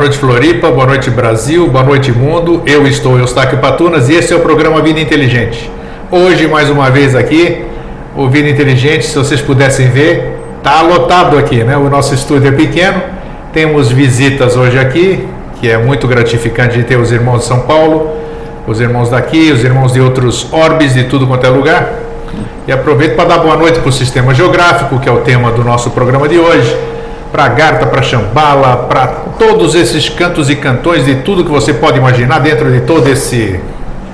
Noite, Floripa. Boa noite, Brasil. Boa noite, mundo. Eu estou Eustáquio Patunas e esse é o programa Vida Inteligente. Hoje, mais uma vez aqui, o Vida Inteligente, se vocês pudessem ver, tá lotado aqui, né? O nosso estúdio é pequeno. Temos visitas hoje aqui, que é muito gratificante de ter os irmãos de São Paulo, os irmãos daqui, os irmãos de outros orbes, de tudo quanto é lugar. E aproveito para dar boa noite para o Sistema Geográfico, que é o tema do nosso programa de hoje para Garta, para Chambala, para todos esses cantos e cantões de tudo que você pode imaginar dentro de todo esse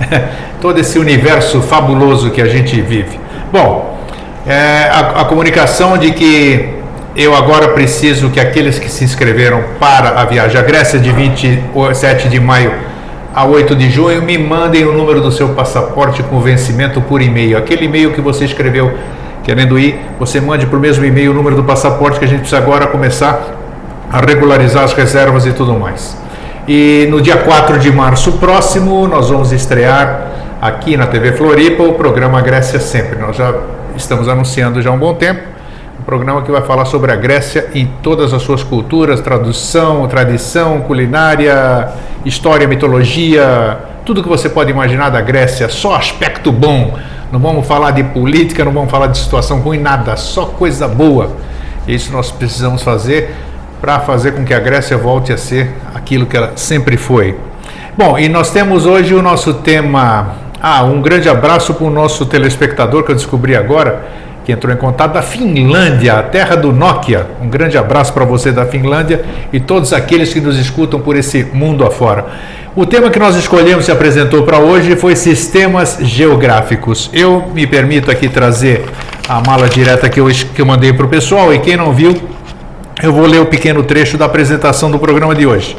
todo esse universo fabuloso que a gente vive. Bom, é, a, a comunicação de que eu agora preciso que aqueles que se inscreveram para a viagem à Grécia de 27 de maio a 8 de junho me mandem o número do seu passaporte com vencimento por e-mail. Aquele e-mail que você escreveu querendo ir, você mande por mesmo e-mail o número do passaporte que a gente precisa agora começar a regularizar as reservas e tudo mais. E no dia 4 de março próximo, nós vamos estrear aqui na TV Floripa o programa Grécia Sempre. Nós já estamos anunciando já há um bom tempo um programa que vai falar sobre a Grécia em todas as suas culturas, tradução, tradição, culinária, história, mitologia, tudo que você pode imaginar da Grécia, só aspecto bom não vamos falar de política, não vamos falar de situação ruim, nada, só coisa boa. Isso nós precisamos fazer para fazer com que a Grécia volte a ser aquilo que ela sempre foi. Bom, e nós temos hoje o nosso tema. Ah, um grande abraço para o nosso telespectador que eu descobri agora, que entrou em contato da Finlândia, a terra do Nokia. Um grande abraço para você da Finlândia e todos aqueles que nos escutam por esse mundo afora. O tema que nós escolhemos e apresentou para hoje foi sistemas geográficos. Eu me permito aqui trazer a mala direta que eu, que eu mandei para o pessoal e quem não viu, eu vou ler o pequeno trecho da apresentação do programa de hoje.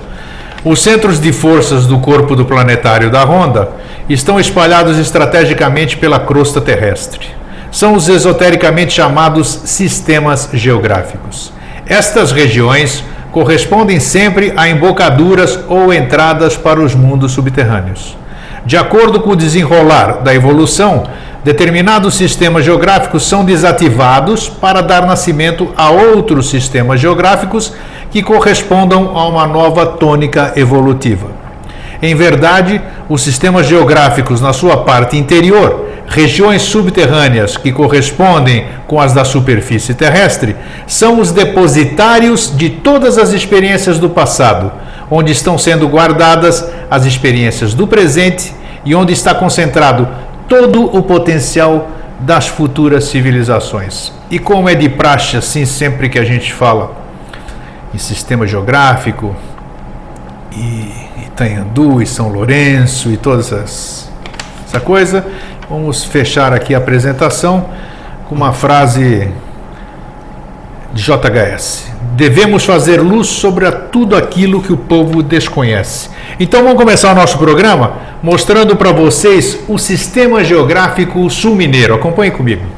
Os centros de forças do corpo do planetário da Ronda estão espalhados estrategicamente pela crosta terrestre. São os esotericamente chamados sistemas geográficos. Estas regiões correspondem sempre a embocaduras ou entradas para os mundos subterrâneos. De acordo com o desenrolar da evolução, determinados sistemas geográficos são desativados para dar nascimento a outros sistemas geográficos que correspondam a uma nova tônica evolutiva. Em verdade, os sistemas geográficos, na sua parte interior, regiões subterrâneas que correspondem com as da superfície terrestre, são os depositários de todas as experiências do passado, onde estão sendo guardadas as experiências do presente e onde está concentrado todo o potencial das futuras civilizações. E como é de praxe, assim, sempre que a gente fala em sistema geográfico, e Itanhandu, e São Lourenço, e todas essas, essa coisa, Vamos fechar aqui a apresentação com uma frase de JHS. Devemos fazer luz sobre tudo aquilo que o povo desconhece. Então vamos começar o nosso programa mostrando para vocês o sistema geográfico sul-mineiro. Acompanhe comigo.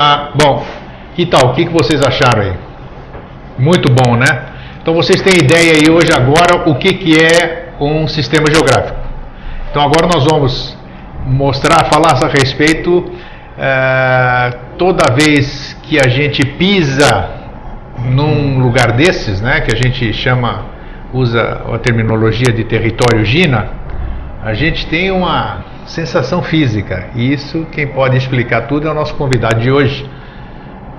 Ah, bom, que tal? O que, que vocês acharam aí? Muito bom, né? Então vocês têm ideia aí hoje agora o que, que é um sistema geográfico. Então agora nós vamos mostrar, falar a respeito é, toda vez que a gente pisa num lugar desses, né, que a gente chama, usa a terminologia de território Gina, a gente tem uma sensação física. E isso, quem pode explicar tudo é o nosso convidado de hoje.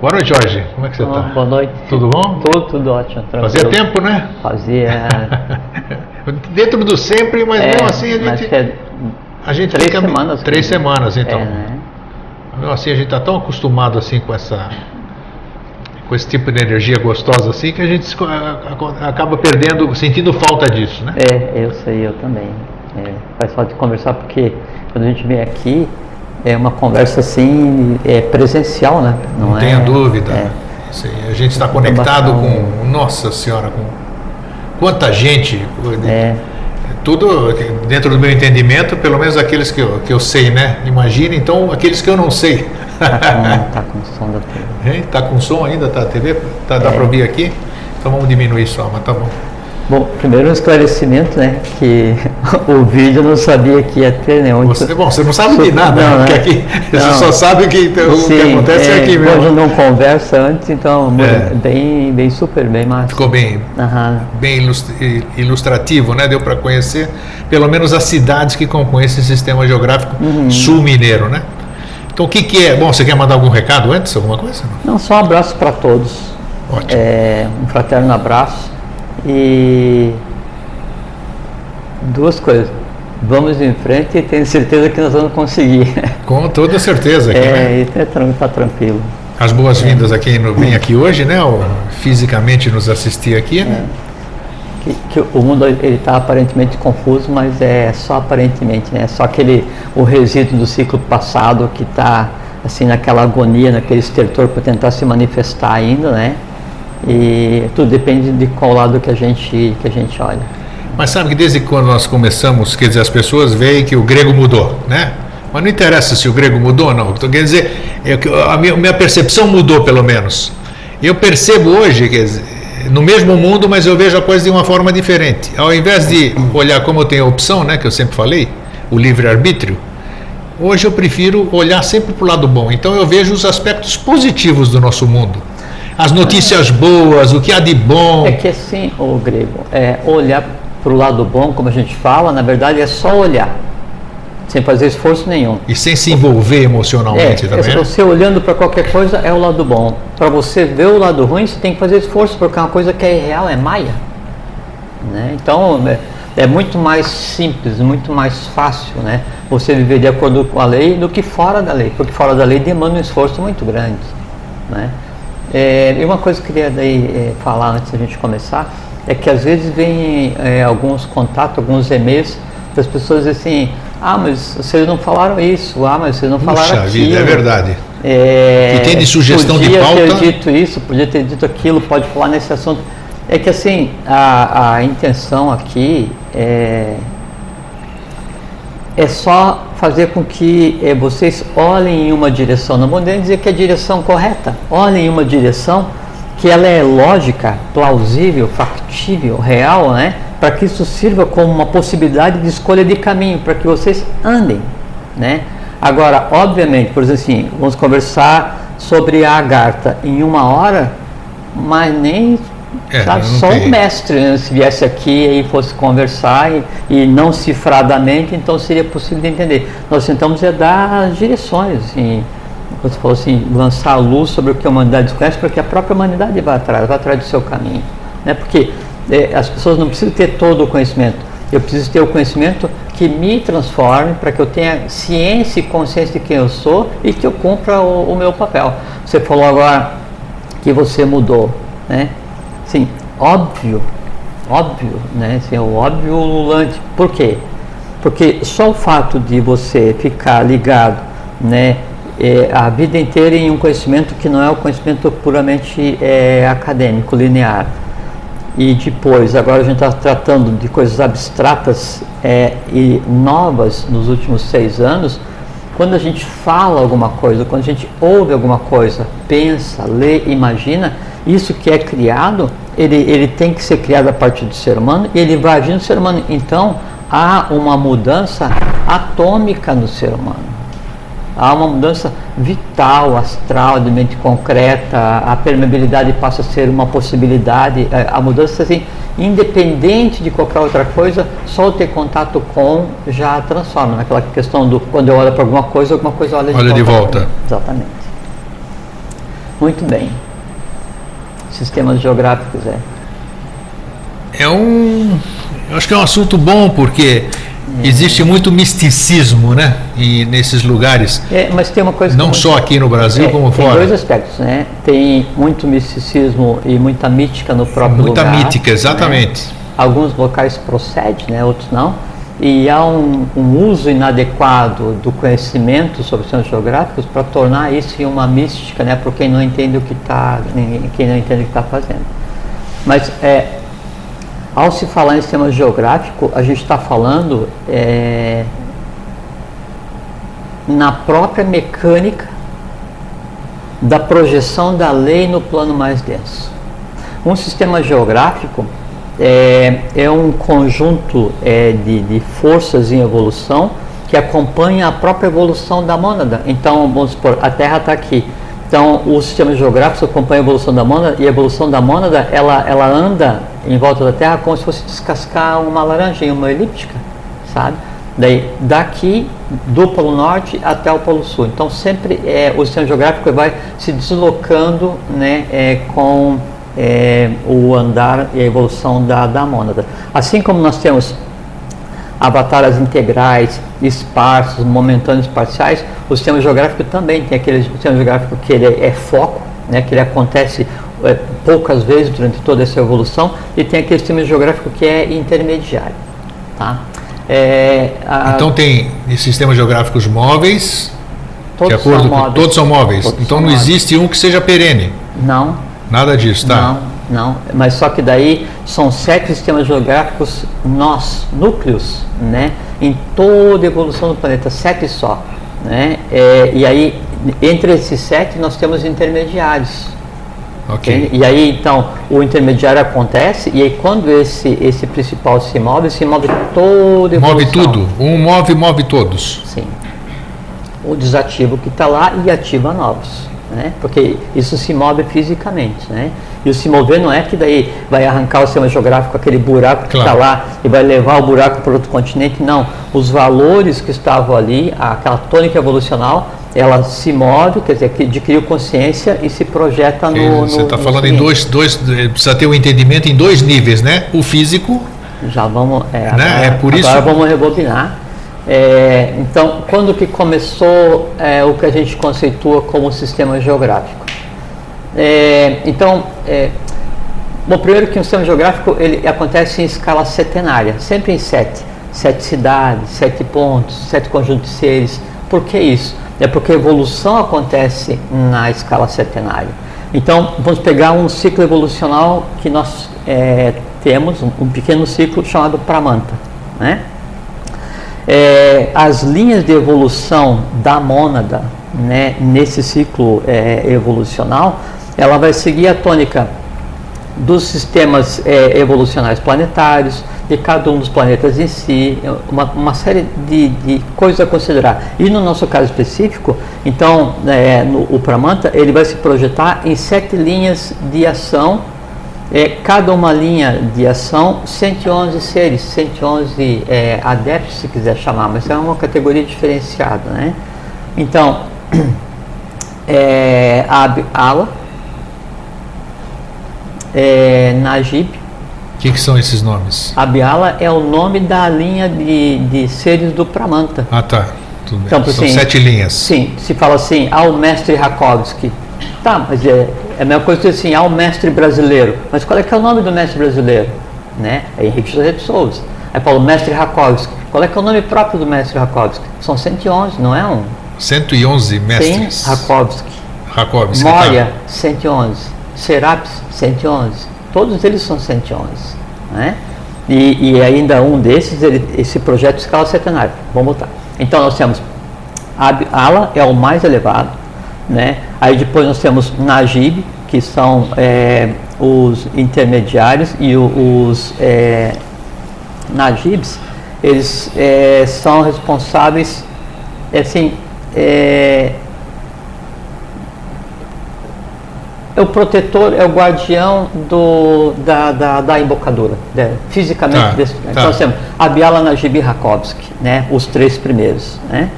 Boa noite, Jorge. Como é que você está? Boa noite. Tudo bom? Tudo, tudo ótimo. Tranquilo. Fazia tempo, né? Fazia. Dentro do sempre, mas é, mesmo assim a gente. É a gente três fica, semanas. Três semanas, então. É, né? Mesmo assim, a gente está tão acostumado assim com essa com esse tipo de energia gostosa assim que a gente acaba perdendo, sentindo falta disso, né? É, eu sei, eu também. É, faz falta de conversar porque quando a gente vem aqui é uma conversa assim é presencial, né? Não, Não é, tenha dúvida. É. Sim, a gente está conectado com, nossa senhora, com quanta gente. É. Tudo dentro do meu entendimento, pelo menos aqueles que eu, que eu sei, né? Imagina, então aqueles que eu não sei. Tá com, tá com som da TV. Está com som ainda, tá a TV? Tá, dá É. para ouvir aqui? Então vamos diminuir só, mas tá bom. Bom, primeiro um esclarecimento, né? Que o vídeo eu não sabia que ia ter, né? Onde Você, bom, você não sabe de nada, Não, né? Porque aqui você Não. só sabe que, o que Sim, acontece é, aqui Hoje mesmo. não conversa antes, então É. bem, bem super, bem massa. Ficou bem, Aham. bem ilus- ilustrativo, né? Deu para conhecer pelo menos as cidades que compõem esse sistema geográfico Uhum. sul-mineiro, né? Então o que, que é? Bom, você quer mandar algum recado antes, alguma coisa? Não, só um abraço para todos. Ótimo. É, um fraterno abraço. E duas coisas. Vamos em frente e tenho certeza que nós vamos conseguir. Com toda certeza. Aqui, né? É, e tá, tá tranquilo. As boas-vindas a quem vem aqui hoje, né? Ou fisicamente nos assistir aqui, né? Que, que o mundo ele está aparentemente confuso, mas é só aparentemente, né? É só aquele o resíduo do ciclo passado que está assim naquela agonia, naquele estertor para tentar se manifestar ainda, né? E tudo depende de qual lado que a gente que a gente olha. Mas sabe que desde quando nós começamos, quer dizer, as pessoas veem que o grego mudou, né? Mas não interessa se o grego mudou ou não. Quer dizer, é a minha, minha percepção mudou pelo menos. Eu percebo hoje, quer dizer, no mesmo mundo, mas eu vejo a coisa de uma forma diferente. Ao invés de olhar como eu tenho a opção, né, que eu sempre falei, o livre-arbítrio, hoje eu prefiro olhar sempre para o lado bom. Então eu vejo os aspectos positivos do nosso mundo. As notícias boas, o que há de bom. É que assim, o grego, é olhar para o lado bom, como a gente fala, na verdade é só olhar, sem fazer esforço nenhum. E sem se envolver É, emocionalmente é também. né? você olhando para qualquer coisa é o lado bom. Para você ver o lado ruim, você tem que fazer esforço, porque é uma coisa que é irreal, é maia. Né? Então, é, é muito mais simples, muito mais fácil né? você viver de acordo com a lei do que fora da lei, porque fora da lei demanda um esforço muito grande. Né? É, e uma coisa que eu queria daí, é, falar antes da gente começar é que às vezes vem é, alguns contatos, alguns e-mails das pessoas assim, ah, mas vocês não falaram isso, ah, mas vocês não falaram Puxa aquilo. vida, é verdade. É, E tem de sugestão de podia pauta? ter dito isso, podia ter dito aquilo, pode falar nesse assunto. É que assim, a, a intenção aqui é, é só fazer com que eh, vocês olhem em uma direção, não vou nem dizer que é a direção correta, olhem em uma direção que ela é lógica, plausível, factível, real, né? Para que isso sirva como uma possibilidade de escolha de caminho, para que vocês andem, né? Agora, obviamente, por exemplo assim, vamos conversar sobre a Agartha em uma hora, mas nem É, sabe, só tem. o mestre né, se viesse aqui e fosse conversar e, e não cifradamente, então seria possível de entender. Nós tentamos é dar as direções, assim, você falou assim, lançar a luz sobre o que a humanidade desconhece, para que a própria humanidade vá atrás, vá atrás do seu caminho. Né? Porque é, as pessoas não precisam ter todo o conhecimento, eu preciso ter o conhecimento que me transforme, para que eu tenha ciência e consciência de quem eu sou e que eu cumpra o, o meu papel. Você falou agora que você mudou, né? Sim, óbvio, óbvio, né? Assim, o óbvio ululante. Por quê? Porque só o fato de você ficar ligado, né, é, a vida inteira em um conhecimento que não é o conhecimento puramente é, acadêmico, linear, e depois, agora a gente está tratando de coisas abstratas é, e novas nos últimos seis anos, quando a gente fala alguma coisa, quando a gente ouve alguma coisa, pensa, lê, imagina, isso que é criado, ele, ele tem que ser criado a partir do ser humano e ele vai agir no ser humano. Então, há uma mudança atômica no ser humano. Há uma mudança vital, astral, de mente concreta, a permeabilidade passa a ser uma possibilidade, é, a mudança assim, independente de qualquer outra coisa, só ter contato com já transforma. Naquela questão do quando eu olho para alguma coisa, alguma coisa olha, olha de volta. De volta. Exatamente. Muito bem. Sistemas geográficos é. É um. Eu acho que é um assunto bom porque Existe muito misticismo, né? E nesses lugares. É, mas tem uma coisa. Não só aqui no Brasil, é, como tem fora. Tem dois aspectos, né? Tem muito misticismo e muita mítica no próprio muita lugar. Muita mítica, exatamente. Né? Alguns locais procede, né? Outros não. E há um, um uso inadequado do conhecimento sobre os centros geográficos para tornar isso uma mística, né? Para quem não entende o que está, quem não entende o que está fazendo. Mas é, ao se falar em sistema geográfico, a gente está falando é, na própria mecânica da projeção da lei no plano mais denso. Um sistema geográfico é, é um conjunto é, de, de forças em evolução que acompanha a própria evolução da mônada. Então, vamos supor, a Terra está aqui. Então, o sistema geográfico acompanha a evolução da mônada e a evolução da mônada ela, ela anda em volta da Terra como se fosse descascar uma laranja em uma elíptica, sabe? Daí, daqui do Polo Norte até o Polo Sul. Então, sempre é, o sistema geográfico vai se deslocando né, é, com é, o andar e a evolução da, da mônada. Assim como nós temos avataras integrais, esparsos, momentâneos parciais, o sistema geográfico também tem aquele sistema geográfico que ele é foco, né, que ele acontece é, poucas vezes durante toda essa evolução, e tem aquele sistema geográfico que é intermediário. Tá? É, a, então tem sistemas geográficos móveis, todos de acordo são com, móveis, todos são móveis. Todos então são não móveis. existe um que seja perene. Não. Nada disso, tá? Não, não. Mas só que daí são sete sistemas geográficos nós, núcleos, né? Em toda a evolução do planeta, sete só. Né? É, e aí, entre esses sete, nós temos intermediários. Okay. E aí, então, o intermediário acontece, e aí quando esse, esse principal se move, se move evolução. Move tudo. Um move, move todos. Sim. O desativo que está lá e ativa novos. Né? Porque isso se move fisicamente. Né? E o se mover não é que daí vai arrancar o sistema geográfico, aquele buraco que está claro. lá, e vai levar o buraco para outro continente. Não. Os valores que estavam ali, aquela tônica evolucional, ela se move, quer dizer, adquiriu consciência e se projeta no. Você está falando em dois, dois. Precisa ter um entendimento em dois níveis, né? O físico. Já vamos. É, né? agora, é por isso. Agora vamos rebobinar. É, então, quando que começou é, o que a gente conceitua como sistema geográfico? É, então, é, bom, primeiro que um sistema geográfico ele acontece em escala setenária, sempre em sete. Sete cidades, sete pontos, sete conjuntos de seres. Por que isso? É porque a evolução acontece na escala setenária. Então, vamos pegar um ciclo evolucional que nós é, temos, um, um, pequeno ciclo chamado Pramanta. Né? É, as linhas de evolução da mônada né, nesse ciclo é, evolucional, ela vai seguir a tônica dos sistemas é, evolucionais planetários, de cada um dos planetas em si, uma, uma série de, de, coisas a considerar. E no nosso caso específico, então, é, no, o Pramanta, ele vai se projetar em sete linhas de ação, é, cada uma linha de ação, 111 seres, 111 é, adeptos, se quiser chamar, mas é uma categoria diferenciada. Né? Então, é, a Ala, é, Najib, o que, que, são esses nomes? Abiala é o nome da linha de, de seres do Pramanta. Ah, tá. Tudo então, São assim, sete linhas. Sim, se fala assim, ao mestre Rakovski. Tá, mas é, é a mesma coisa que assim, ao mestre brasileiro. Mas qual é que é o nome do mestre brasileiro? Né? É Henrique José de Souza. Aí fala o mestre Rakovski. Qual é que é o nome próprio do mestre Rakovski? São 111, não é um? 111 mestres. Sim, Rakovski. Rakovski. Moria, tá. 111. Serapis, 111 todos eles são 111. Né? E, e ainda um desses, ele, esse projeto escala centenário. Vamos botar. Então nós temos Abala é o mais elevado, né? Aí depois nós temos Najib, que são é, os intermediários e os é, Najibs, eles é, são responsáveis, assim, é, é o protetor, é o guardião do, da, da, da embocadura, né? fisicamente. Tá, desse, tá. Então, temos Abiala Najib e Rakovsky, né? os três primeiros. Né?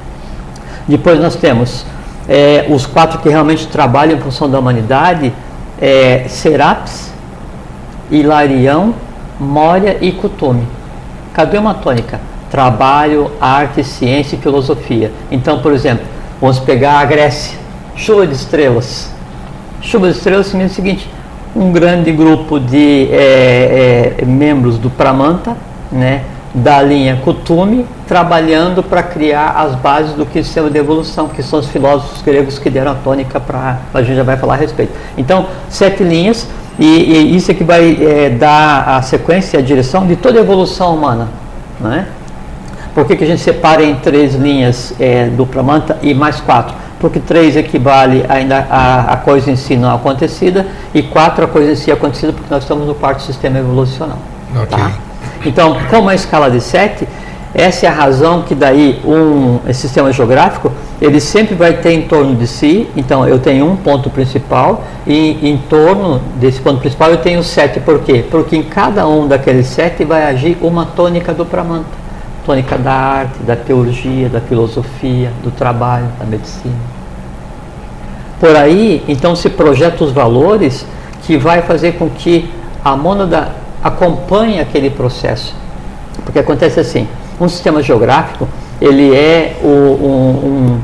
Depois nós temos é, os quatro que realmente trabalham em função da humanidade, é, Serapis, Hilarião, Moria e Kutume. Cadê uma tônica? Trabalho, arte, ciência e filosofia. Então, por exemplo, vamos pegar a Grécia, chuva de estrelas. Chuva de estrelas significa o seguinte: um grande grupo de é, é, membros do Pramanta, né, da linha Kutume, trabalhando para criar as bases do que sistema de evolução, que são os filósofos gregos que deram a tônica para. A gente já vai falar a respeito. Então, sete linhas, e, e isso é que vai é, dar a sequência e a direção de toda a evolução humana. Né? Por que, que a gente separa em três linhas é, do Pramanta e mais quatro? Porque três equivale ainda a, a coisa em si não acontecida e quatro a coisa em si acontecida porque nós estamos no quarto sistema evolucional. Ok. Tá? Então, como a escala de 7, essa é a razão que daí um sistema geográfico, ele sempre vai ter em torno de si, então eu tenho um ponto principal e em torno desse ponto principal eu tenho sete, por quê? Porque em cada um daqueles sete vai agir uma tônica do Pramanta. Tônica da arte, da teologia, da filosofia, do trabalho, da medicina. Por aí, então se projeta os valores que vai fazer com que a mônada acompanhe aquele processo. Porque acontece assim, um sistema geográfico, ele é o, um, um,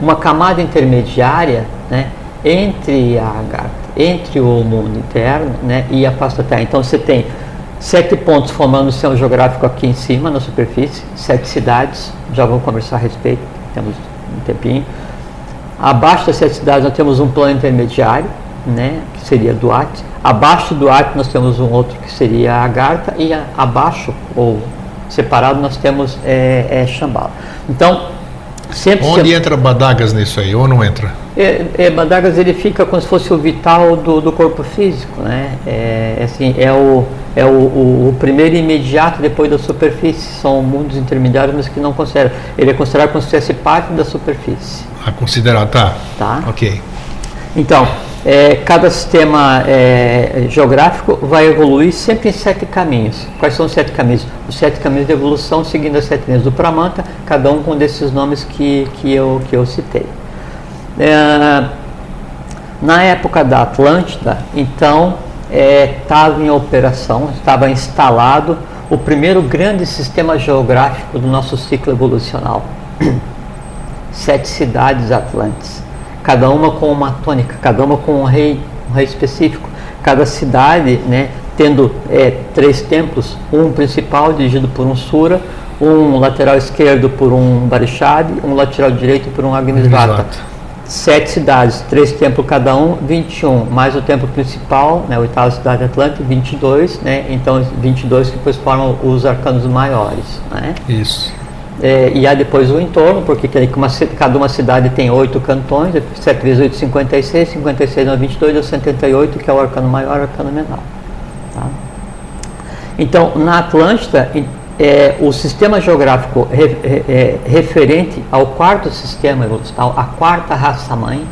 uma camada intermediária né, entre a entre o mundo interno né, e a pasta terra. Então você tem sete pontos formando o sistema geográfico aqui em cima, na superfície, sete cidades, já vamos conversar a respeito, temos um tempinho. Abaixo das sete cidades nós temos um plano intermediário, né, que seria Duarte. Abaixo do Duarte nós temos um outro que seria a Agartha e a, abaixo ou separado nós temos é, é Shambhala. Então sempre Onde se- entra Badagas nisso aí, ou não entra? é, é, Badagas ele fica como se fosse o vital do, do corpo físico, né? É, assim, é, o, é o, o, o primeiro imediato depois da superfície. São mundos intermediários, mas que não considera. Ele é considerado como se fosse parte da superfície, A considerar, tá. tá? Ok. Então, é, cada sistema é, geográfico vai evoluir sempre em sete caminhos. Quais são os sete caminhos? Os sete caminhos de evolução seguindo as sete linhas do Pramanta, cada um com desses nomes que, que, eu, que eu citei. É, na época da Atlântida, então, estava em operação, estava instalado o primeiro grande sistema geográfico do nosso ciclo evolucional. Sete cidades atlantes, cada uma com uma tônica, cada uma com um rei, um rei específico. Cada cidade, né, tendo é, três templos, um principal dirigido por um Sura, um lateral esquerdo por um Barishad, um lateral direito por um Agnisvata sete cidades, três templos cada um, 21, mais o templo principal, né, a oitava cidade Atlântica, 22, né, então 22 que depois formam os arcanos maiores. Né. Isso. É, e há depois o entorno, porque uma cada uma cidade tem oito cantões, 7 vezes 8, 56, 56 não 22, dá 78, que é o arcano maior o arcano menor. tá? Então, na Atlântida, é, o sistema geográfico re- é, referente ao quarto sistema evolucional, a quarta raça-mãe,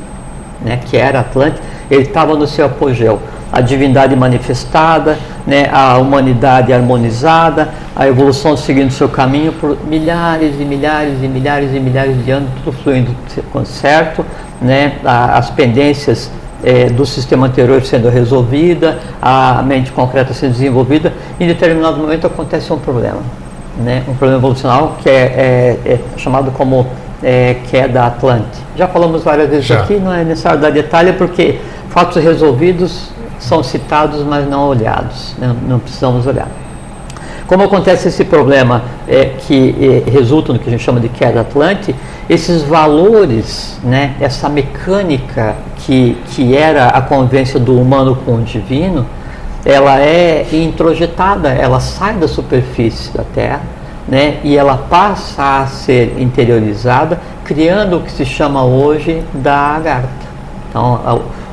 né, que era Atlântida, ele estava no seu apogeu. A divindade manifestada, né, a humanidade harmonizada, a evolução seguindo seu caminho por milhares e milhares e milhares e milhares de anos, tudo fluindo certo, né, as pendências eh, do sistema anterior sendo resolvida, a mente concreta sendo desenvolvida, em determinado momento acontece um problema, né, um problema evolucional que é, é- é chamado como é, queda Atlante. Já falamos várias vezes Já. aqui, não é necessário dar detalhe porque fatos resolvidos são citados, mas não olhados, né, não precisamos olhar. Como acontece esse problema é, que é, resulta no que a gente chama de queda atlante, esses valores, né, essa mecânica que, que era a convivência do humano com o divino, ela é introjetada, ela sai da superfície da Terra, né, e ela passa a ser interiorizada, criando o que se chama hoje da agarta. Então,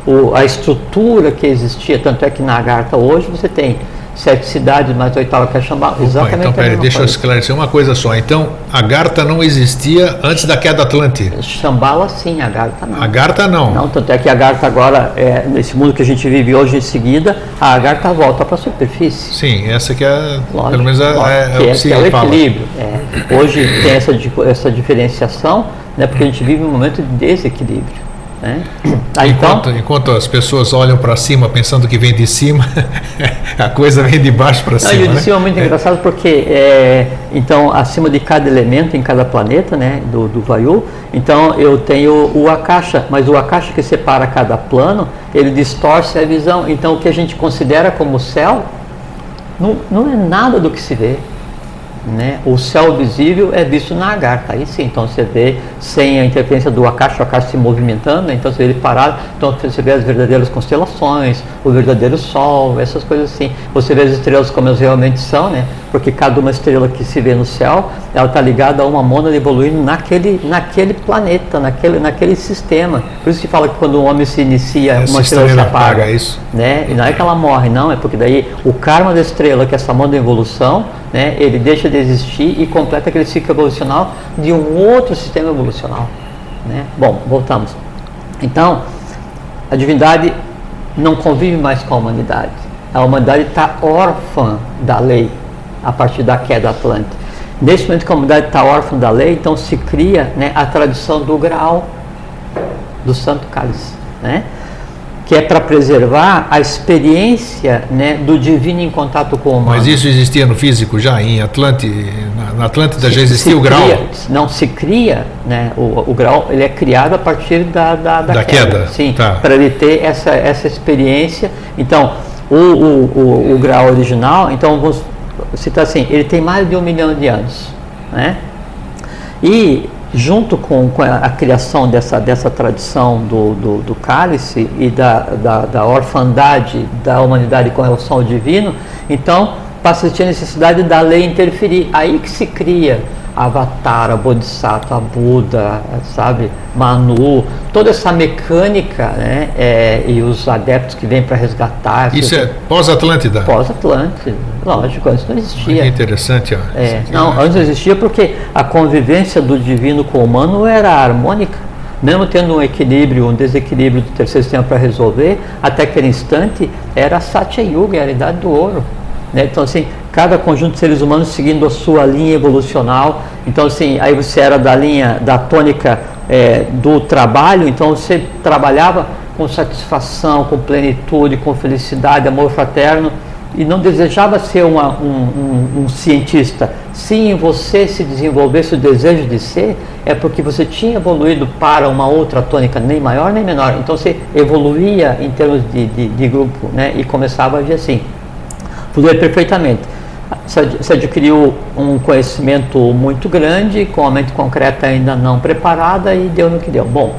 o, a estrutura que existia, tanto é que na agarta hoje você tem sete cidades, mais oitava que é Xambala. Exatamente. Então, peraí, deixa coisa. eu esclarecer uma coisa só. Então, a Garta não existia antes da queda Atlântica? Xambala sim, a Garta não. A Garta não. Não, tanto é que a Garta agora, é, nesse mundo que a gente vive hoje em seguida, a Garta volta para a superfície. Sim, essa que é, lógico, pelo menos é, lógico, é, é, o que, é o equilíbrio. É. Hoje tem essa, essa diferenciação, né, porque a gente vive um momento de desequilíbrio. Né? Tá, enquanto, então, enquanto as pessoas olham para cima pensando que vem de cima, a coisa vem de baixo para cima. E o de né? cima é muito engraçado porque, é, então, acima de cada elemento em cada planeta, né, do, do Vayu, então eu tenho o Akasha, mas o Akasha que separa cada plano, ele distorce a visão. Então, o que a gente considera como céu, não, não é nada do que se vê. Né? O céu visível é visto na lagarta, aí sim, então você vê sem a interferência do Akash, o Akash se movimentando, né? então você vê ele parado, então você vê as verdadeiras constelações, o verdadeiro sol, essas coisas assim. Você vê as estrelas como elas realmente são, né? porque cada uma estrela que se vê no céu, ela está ligada a uma mônada evoluindo naquele, naquele planeta, naquele, naquele sistema. Por isso que fala que quando um homem se inicia, essa uma estrela, estrela se apaga. apaga isso. Né? E não é que ela morre, não, é porque daí o karma da estrela, que é essa mônada evolução, né, ele deixa de existir e completa aquele ciclo evolucional de um outro sistema evolucional. Né? Bom, voltamos. Então, a divindade não convive mais com a humanidade. A humanidade está órfã da lei a partir da queda atlântica. Nesse momento que a humanidade está órfã da lei, então se cria né, a tradição do graal do Santo Cálice. Né? Que é para preservar a experiência né, do divino em contato com o humano. Mas isso existia no físico já? Em Atlântida, na Atlântida se, já existia o grau? Cria, não, se cria, né, o, o grau ele é criado a partir da, da, da, da queda, queda. Sim, tá. para ele ter essa, essa experiência. Então, o, o, o, o grau original, então vamos citar assim, ele tem mais de um milhão de anos. Né? E junto com, com a, criação dessa, dessa tradição do, do, do cálice e da, da, da, orfandade da humanidade com relação ao divino, então passa a ter necessidade da lei interferir. Aí que se cria Avatar, Bodhisattva, Buda, sabe, Manu, toda essa mecânica, né, é, e os adeptos que vêm para resgatar. Isso é pós-Atlântida? Pós-Atlântida, lógico, antes não existia. Que interessante, ó. É, não, antes não existia porque a convivência do divino com o humano era harmônica mesmo tendo um equilíbrio, um desequilíbrio do terceiro sistema para resolver, até aquele instante era Satya Yuga, a idade do ouro. Né? Então, assim, cada conjunto de seres humanos seguindo a sua linha evolucional. Então, assim, aí você era da linha, da tônica é, do trabalho, então você trabalhava com satisfação, com plenitude, com felicidade, amor fraterno, e não desejava ser uma, um, um, um, cientista. Se em você se desenvolvesse o desejo de ser, é porque você tinha evoluído para uma outra tônica, nem maior nem menor. Então você evoluía em termos de, de, de grupo né? e começava a agir assim. Fluía perfeitamente. Você adquiriu um conhecimento muito grande, com a mente concreta ainda não preparada e deu no que deu. Bom,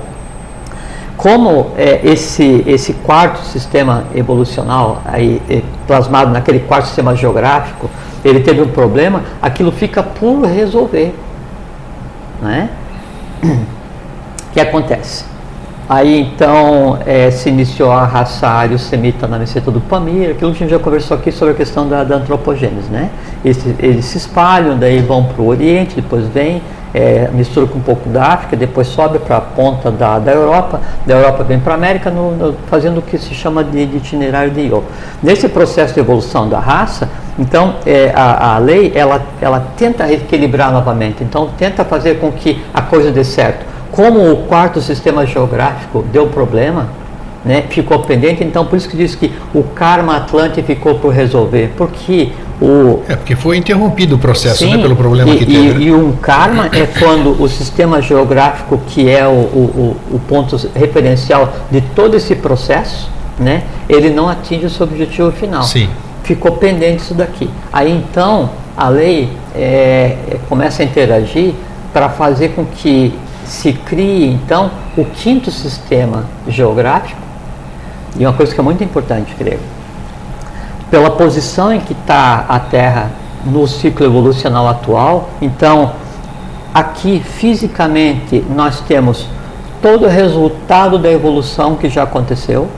como é, esse, esse quarto sistema evolucional, aí, é, plasmado naquele quarto sistema geográfico, ele teve um problema, aquilo fica por resolver. Né? O que acontece? Aí então é, se iniciou a raça ário-semita na meseta do Pamir, aquilo que a gente já conversou aqui sobre a questão da, da antropogênese. Né? Eles, eles se espalham, daí vão para o Oriente, depois vem, é, mistura com um pouco da África, depois sobe para a ponta da, da Europa, da Europa vem para a América, no, no, fazendo o que se chama de, de itinerário de Io. Nesse processo de evolução da raça, então é, a, a lei ela, ela tenta equilibrar novamente, então tenta fazer com que a coisa dê certo como o quarto sistema geográfico deu problema, né, ficou pendente, então por isso que diz que o karma Atlante ficou por resolver, porque o é porque foi interrompido o processo, né, Sim, né, pelo problema e, que teve. E, né? e um karma é quando o sistema geográfico que é o, o, o ponto referencial de todo esse processo, né, ele não atinge o seu objetivo final. Sim. Ficou pendente isso daqui. Aí então a lei é, começa a interagir para fazer com que se cria então o quinto sistema geográfico, e uma coisa que é muito importante, creio, pela posição em que está a Terra no ciclo evolucional atual. Então, aqui fisicamente nós temos todo o resultado da evolução que já aconteceu,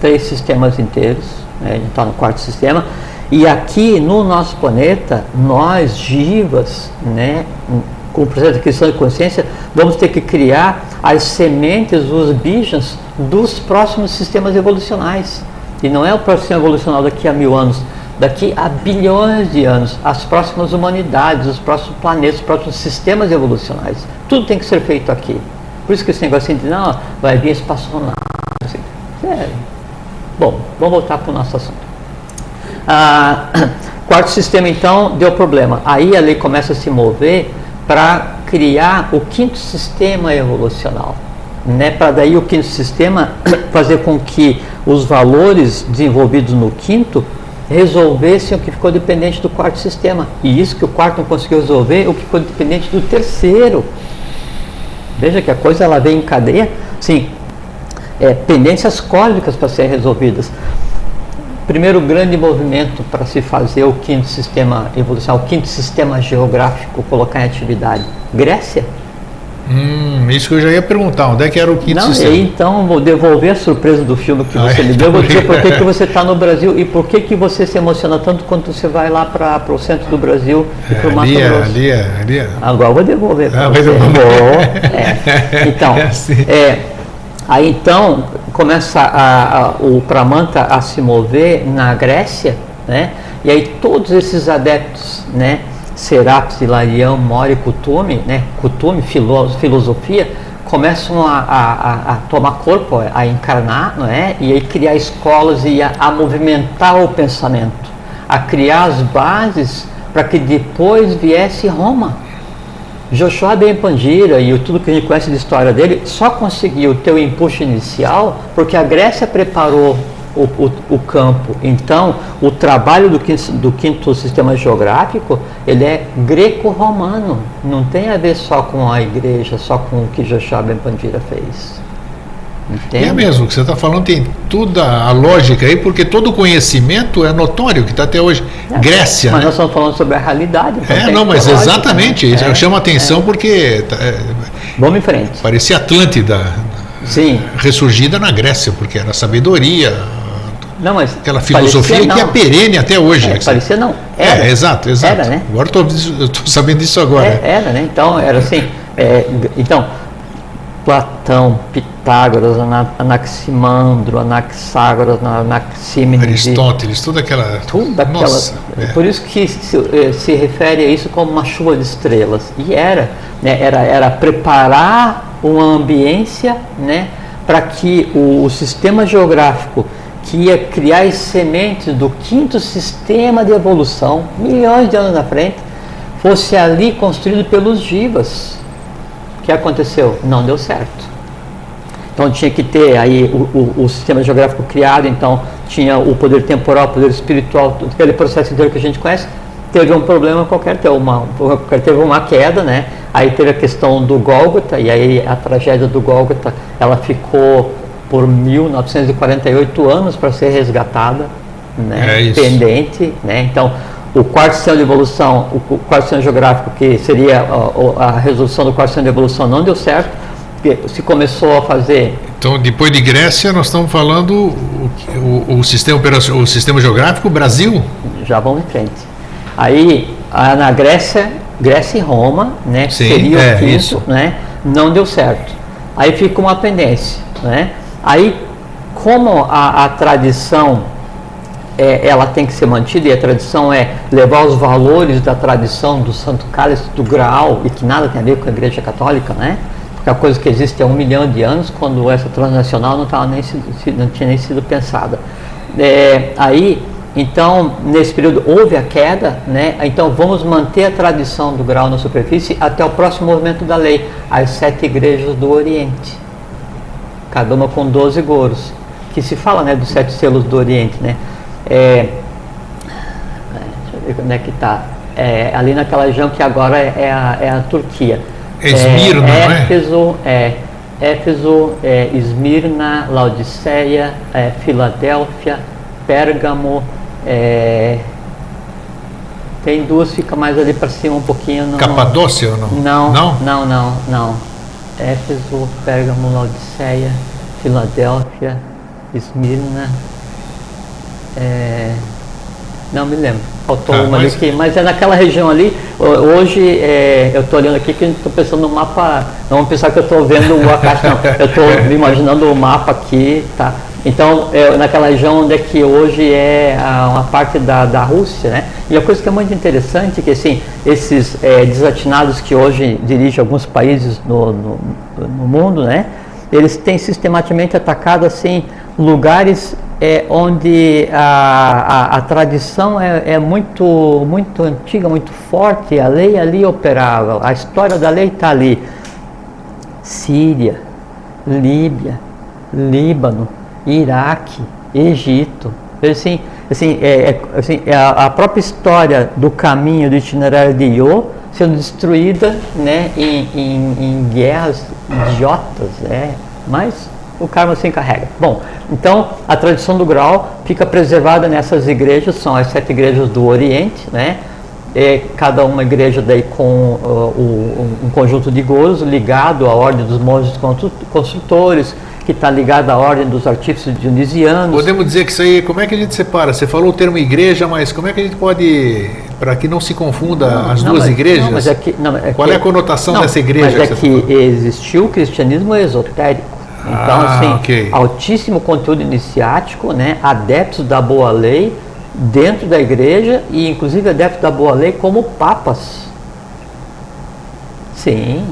três sistemas inteiros, né? a gente está no quarto sistema, e aqui no nosso planeta, nós, jivas, né, com o processo de criação de consciência, vamos ter que criar as sementes, os bijans dos próximos sistemas evolucionais. E não é o próximo evolucional daqui a mil anos, daqui a bilhões de anos, as próximas humanidades, os próximos planetas, os próximos sistemas evolucionais. Tudo tem que ser feito aqui. Por isso que esse negócio de não, vai vir espaçonave. É. Bom, vamos voltar para o nosso assunto. Ah, quarto sistema, então, deu problema. Aí a lei começa a se mover para criar o quinto sistema evolucional. Né, para daí o quinto sistema fazer com que os valores desenvolvidos no quinto resolvessem o que ficou dependente do quarto sistema. E isso que o quarto não conseguiu resolver, o que ficou dependente do terceiro. Veja que a coisa ela vem em cadeia, sim, é, pendências cósmicas para serem resolvidas. Primeiro grande movimento para se fazer o quinto sistema evolução, o quinto sistema geográfico colocar em atividade. Grécia. Hum, isso que eu já ia perguntar, onde é que era o quinto Não, sistema? Então vou devolver a surpresa do filme que você Ai, me deu, vou dizer por que, que você está no Brasil e por que, que você se emociona tanto quando você vai lá para o centro do Brasil e para o Mato ali, é, Grosso. ali, é, ali. é. Agora eu vou devolver Ah, você. Vou, é. Então, É assim. é, aí então começa a, a- o Pramanta a se mover na Grécia, né? E aí todos esses adeptos, né? Serapis, Hilarião, Mori, Kutume, né? Kutume, filo, filosofia, começam a, a- a- a tomar corpo, a encarnar, não é? E aí criar escolas e a, a movimentar o pensamento, a criar as bases para que depois viesse Roma. Joshua Ben Pandira e tudo que a gente conhece de história dele só conseguiu ter o impulso inicial porque a Grécia preparou o, o- o campo. Então, o trabalho do quinto, do quinto sistema geográfico ele é greco-romano. Não tem a ver só com a igreja, só com o que Joshua Ben Pandira fez. Entende? É mesmo, o que você está falando tem toda a lógica aí, porque todo o conhecimento é notório, que está até hoje. É, Grécia, Mas né? nós estamos falando sobre a realidade. então É, não, mas lógica, exatamente, né? isso É, chama atenção porque tá, é, Vamos em frente. parecia Atlântida Sim. ressurgida na Grécia, porque era sabedoria, Não, mas aquela filosofia que é perene até hoje. É, parecia não. É, Era. exato, exato. Era, né? Agora estou sabendo disso agora. É, era, né? Então, era assim. é, então, Platão, Pitágoras, Ana- Anaximandro, Anaxágoras, Anaxímenes. Aristóteles, toda aquela. Tudo aquela. Nossa, é. Por isso que se, eh, se refere a isso como uma chuva de estrelas. E era, né? Era, era preparar uma ambiência, né? Para que o, o sistema geográfico que ia criar as sementes do quinto sistema de evolução, milhões de anos na frente, fosse ali construído pelos Jivas. O que aconteceu? Não deu certo. Então tinha que ter aí o, o- o sistema geográfico criado, então tinha o poder temporal, o poder espiritual, todo aquele processo inteiro que a gente conhece. Teve um problema qualquer, teve uma, teve uma queda, né? Aí teve a questão do Gólgota, e aí a tragédia do Gólgota, ela ficou por 1948 anos para ser resgatada, né? É. Pendente, né? Então, o quarto sistema de evolução, o, quarto sistema geográfico, que seria a, a resolução do quarto sistema de evolução, não deu certo, porque se começou a fazer Então, depois de Grécia, nós estamos falando o, o, o sistema, o sistema geográfico Brasil. já vamos em frente. Aí, a- na Grécia, Grécia e Roma, né, que Sim, seria é, o quinto, isso. né, não deu certo. Aí fica uma pendência, né? Aí, como a, a tradição é, ela tem que ser mantida e a tradição é levar os valores da tradição do Santo Cálice do Graal e que nada tem a ver com a Igreja Católica, né? Porque a coisa que existe há um milhão de anos, quando essa transnacional não, tava nem sido, não tinha nem sido pensada. É, aí, então, nesse período houve a queda, né? Então vamos manter a tradição do grau na superfície até o próximo movimento da lei, as sete igrejas do Oriente cada uma com 12 goros, que se fala né, dos sete selos do Oriente, né? É, é, deixa eu ver onde é que está. É, ali naquela região que agora é, é a, é a Turquia. É Esmirna, não é? Éfeso, é Éfeso, é, Esmirna, Laodiceia, é, Filadélfia, Pérgamo, é, Tem duas, fica mais ali para cima um pouquinho. No, Capadócia ou não? Não, não, não, não, não. Éfeso, Pérgamo, Laodiceia, Filadélfia, Esmirna. É, não me lembro. Faltou uma mas- ali que, mas é naquela região ali. Ho- Hoje é, eu estou olhando aqui que estou pensando no mapa. Não vamos pensar que eu estou vendo o Acaxi, não. Eu estou me imaginando o mapa aqui, tá? Então, é, naquela região onde é que hoje é a- uma parte da, da Rússia, né? E a coisa que é muito interessante é que, assim, esses é, desatinados que hoje dirigem alguns países no, no, no mundo, né? Eles têm sistematicamente atacado, assim, lugares é, onde a, a, a tradição é, é muito, muito antiga, muito forte, a lei ali operava, a história da lei está ali. Síria, Líbia, Líbano, Iraque, Egito. Assim, assim, é, é- assim, é a, a própria história do caminho do itinerário de Iô sendo destruída né, em, em, em guerras idiotas, né? mas o karma se encarrega. Bom, então a tradição do grau fica preservada nessas igrejas, são as sete igrejas do Oriente, né? É, cada uma igreja daí com uh, o- um conjunto de gozos ligado à ordem dos monges constru- construtores, que está ligado à ordem dos artífices dionisianos. Podemos dizer que isso aí, como é que a gente separa? Você falou o termo igreja, mas como é que a gente pode, para que não se confunda as Não, duas mas- igrejas? não, mas é que- não, é Qual que- é a conotação não, dessa igreja Mas é que que existiu o cristianismo esotérico. Então, Ah, assim, ok. altíssimo conteúdo iniciático, né? adeptos da boa lei dentro da igreja e inclusive adeptos da boa lei como papas. Sim.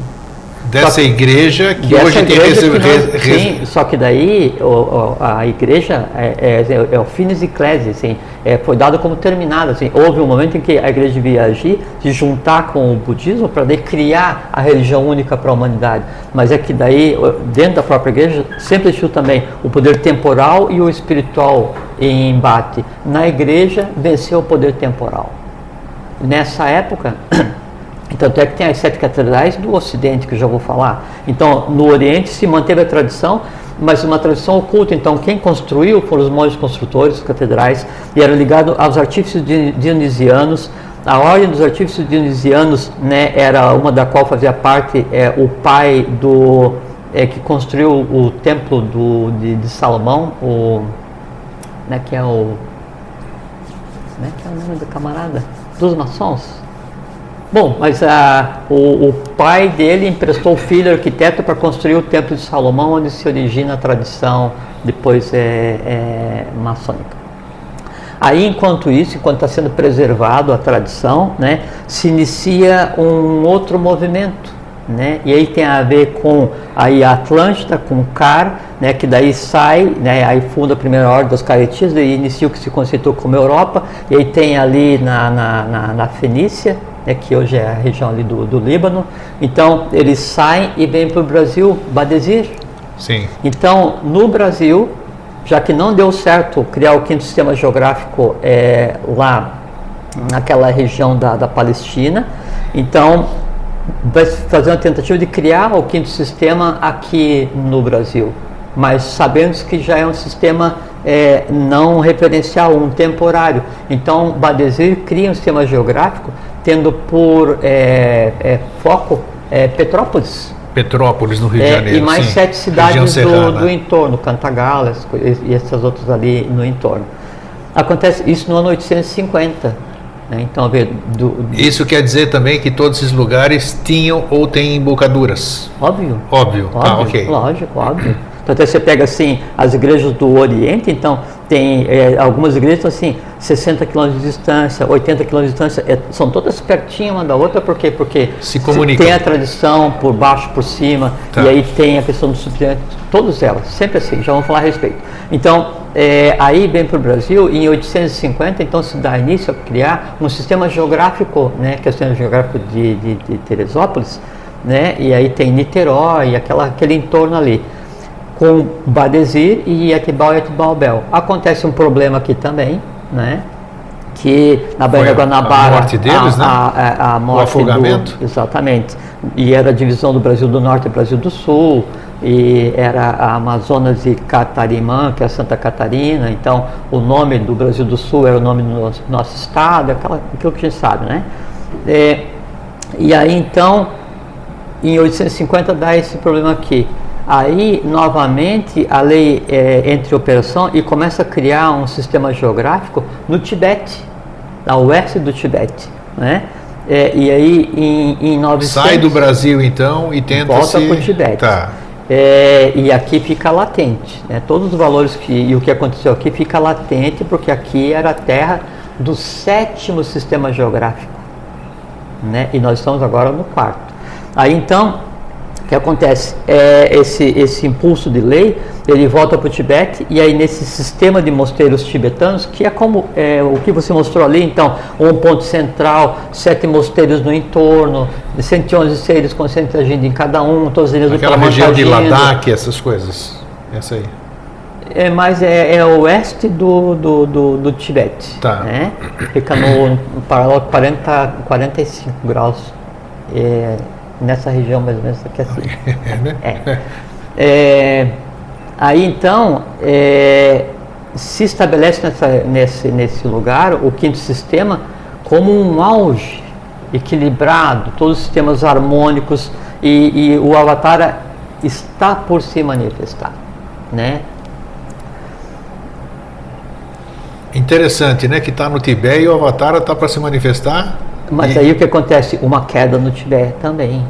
Dessa igreja que Dessa hoje tem igreja rece- que re- sim, só que daí o- o- a igreja é, é, é o finis ecclesiae, assim, é, foi dado como terminado. Assim, houve um momento em que a igreja devia agir, se juntar com o budismo para criar a religião única para a humanidade. Mas é que daí, dentro da própria igreja, sempre existiu também o poder temporal e o espiritual em embate. Na igreja, venceu o poder temporal. Nessa época, tanto é que tem as sete catedrais do Ocidente, que já vou falar. Então, no Oriente se manteve a tradição, mas uma tradição oculta. Então, quem construiu foram os monges construtores, as catedrais, e era ligado aos artífices di- dionisianos. A ordem dos artífices dionisianos né, era uma da qual fazia parte é, o pai do é, que construiu o templo do, de, de Salomão, o, né, que é o como é que é o nome do camarada? Dos maçons? Bom, mas ah, o, o pai dele emprestou o filho arquiteto para construir o Templo de Salomão, onde se origina a tradição depois é, é maçônica. Aí, enquanto isso, enquanto está sendo preservado a tradição, né, se inicia um outro movimento, né, e aí tem a ver com aí a Atlântida, com Car, né, que daí sai, né, aí funda a primeira ordem dos caretistas e inicia o que se constituiu como Europa, e aí tem ali na, na, na, na Fenícia, né, que hoje é a região ali do, do Líbano, então eles saem e vêm para o Brasil, Badesir, Sim. então, no Brasil, já que não deu certo criar o quinto sistema geográfico é, lá naquela região da, da Palestina, então vai fazer uma tentativa de criar o quinto sistema aqui no Brasil, mas sabemos que já é um sistema é, não referencial, um temporário. Então, Badesir cria um sistema geográfico tendo por é, é, foco é, Petrópolis, Petrópolis, no Rio de é, Janeiro. e mais sim. sete cidades do, do entorno, coisas- e essas outras ali no entorno. Acontece isso no ano 850. Né? Então, do, do- Isso quer dizer também que todos esses lugares tinham ou têm embocaduras. óbvio, Óbvio. óbvio, ah, ok. lógico, óbvio. Então, até você pega assim as igrejas do Oriente, então tem é, algumas igrejas assim 60 quilômetros de distância, 80 quilômetros de distância, é, são todas pertinho uma da outra, por quê? Porque Se comunicam. tem a tradição por baixo, por cima, Tá. e aí tem a questão do suprimentos, todas elas, sempre assim, já vamos falar a respeito. Então, é, aí vem para o Brasil, em 850, então se dá início a criar um sistema geográfico, né, que é o sistema geográfico de, de, de Teresópolis, né, e aí tem Niterói, aquela, aquele entorno ali, com Badesir e Etibal e Etibalbel. Acontece um problema aqui também, né, que na Baía da a- Guanabara morte deles, a, né? a, a, a morte afogamento. do, exatamente e era a divisão do Brasil do Norte e Brasil do Sul e era a Amazonas e Catarimã, que é Santa Catarina, então o nome do Brasil do Sul era o nome do nosso, nosso estado, aquela, aquilo que a gente sabe, né? É, e aí então, em 850 dá esse problema aqui. Aí, novamente, a lei é, entra em operação e começa a criar um sistema geográfico no Tibete, na oeste do Tibete, né? É, e aí, em, em 900... Sai do Brasil, então, e tenta volta se... para o Tibete. Tá. É, e aqui fica latente. Né? Todos os valores que, e o que aconteceu aqui fica latente, porque aqui era a terra do sétimo sistema geográfico. Né? E nós estamos agora no quarto. Aí então, que acontece? É, esse, esse impulso de lei, ele volta para o Tibete, e aí nesse sistema de mosteiros tibetanos, que é como é, o que você mostrou ali, então, um ponto central, sete mosteiros no entorno, 111 seres concentragindo em cada um, todos eles Aquela região de Ladakh, essas coisas. Essa aí. É, mas é, é oeste do, do, do, do Tibete. Tá. Né? Fica no, no paralelo 40, 45 graus. É, nessa região mais ou menos aqui assim. É, né? É. É, aí então é, se estabelece nessa, nesse, nesse lugar o quinto sistema como um auge equilibrado, todos os sistemas harmônicos e, e o Avatar está por se manifestar, né? Interessante, né? Que está no Tibete e o Avatar está para se manifestar. Mas E- aí o que acontece? Uma queda no Tibete também,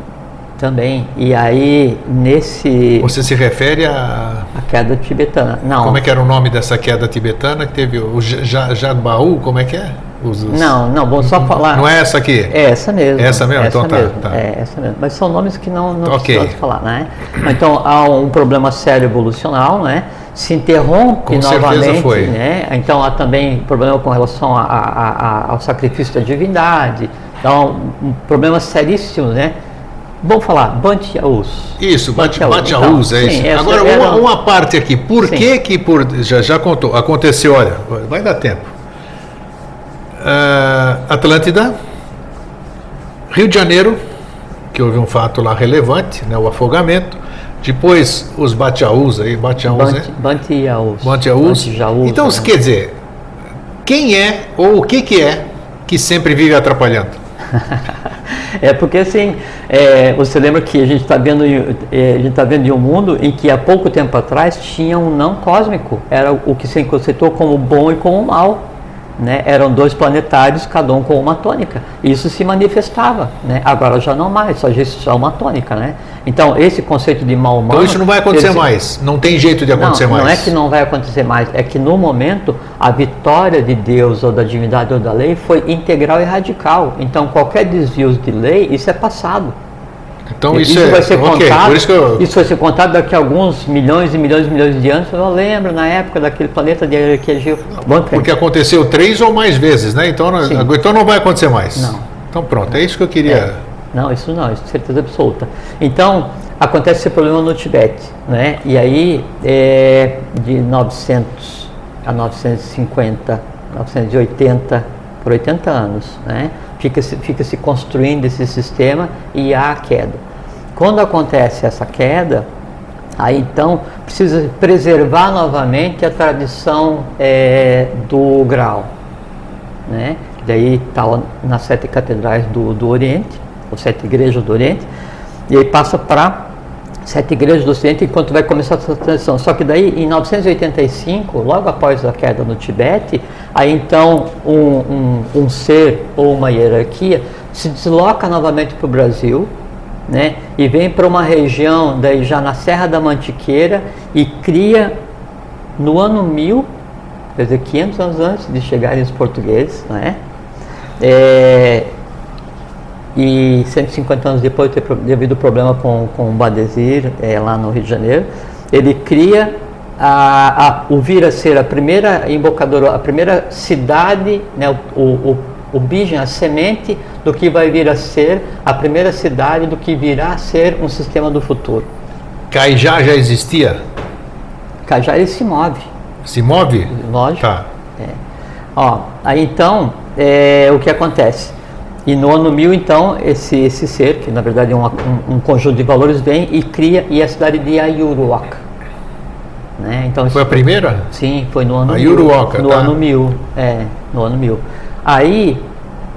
também. E aí nesse Você se refere a. a queda tibetana, não? Como é que era o nome dessa queda tibetana que teve o Ja- Ja- Jadbaú? Como é que é? Os- os- Não, não, vamos só falar. Não é essa aqui? É essa mesmo. Essa mesmo? Então tá, mesmo, tá. É essa mesmo. Mas são nomes que não, não Ok. precisamos falar, né? Então há um problema sério evolucional, né? Se interrompe Com novamente, foi. né? Então há também problema com relação a- a- a- ao sacrifício da divindade. Então, um problema seríssimo, né? Vamos falar, Bantiaus. Isso, bate, Bantiaus. bate a Então, é sim, isso. Agora, uma, uma parte aqui. Por Sim. que que por... Já, já contou. Aconteceu, olha, vai dar tempo. Ah, Atlântida, Rio de Janeiro, que houve um fato lá relevante, né, o afogamento. Depois, os Batiaús aí, Batiaús, né? Banti- Bantiaus. Bantiaús. Bantijaús, Então, né? quer dizer, quem é ou o que que é que sempre vive atrapalhando? É porque assim, é, você lembra que a gente está vendo, é, a gente tá vendo em um mundo em que há pouco tempo atrás tinha um não cósmico, era o que se conceitou como bom e como mal. Né? Eram dois planetários, cada um com uma tônica. Isso se manifestava. Né? Agora já não mais, só existe só uma tônica. Né? Então, esse conceito de mal humano. Então isso não vai acontecer mais. Não tem jeito de acontecer não, mais. não é que não vai acontecer mais, é que no momento a vitória de Deus ou da divindade ou da lei foi integral e radical. Então qualquer desvio de lei, isso é passado. Então isso, é. vai ser contado. isso eu. Isso vai ser contado daqui a alguns milhões e milhões e milhões de anos. Eu lembro na época daquele planeta de hierarquia Porque aconteceu três ou mais vezes, né? Então, não- Sim. então não vai acontecer mais. Não. Então pronto, é isso que eu queria. Não, isso não, isso de certeza absoluta. Então, acontece esse problema no Tibete, né? E aí, é, de 900 a 950, 980, por 80 anos, né? Fica se, fica se construindo esse sistema e há a queda. Quando acontece essa queda, aí então precisa preservar novamente a tradição é, do grau, né? Daí está nas sete catedrais do, do Oriente, ou sete igrejas do Oriente, e aí passa para sete igrejas do Ocidente enquanto vai começar essa transição. Só que daí, em 985, logo após a queda no Tibete, aí então um, um, um ser ou uma hierarquia se desloca novamente para o Brasil, né, e vem para uma região daí já na Serra da Mantiqueira e cria no ano 1000, quer dizer, 500 anos antes de chegarem os portugueses, né? É, e 150 anos depois, ter pro- devido problema com, com o Badesir, é, lá no Rio de Janeiro, ele cria a, a, o vir a ser a primeira embocadora, a primeira cidade, né, o, o, o bijem, a semente do que vai vir a ser a primeira cidade do que virá a ser um sistema do futuro. Caijá já existia? Cajá ele se move, Se move? lógico. Tá. Ó, aí então, é, o que acontece? E no ano 1000, então, esse, esse ser, que na verdade é um, um, um conjunto de valores, vem e cria e a cidade de Ayuruak. Né? Então, foi a primeira? Sim, foi no ano Ayuruoka, 1000. No tá. ano 1000, é, no ano 1000. Aí,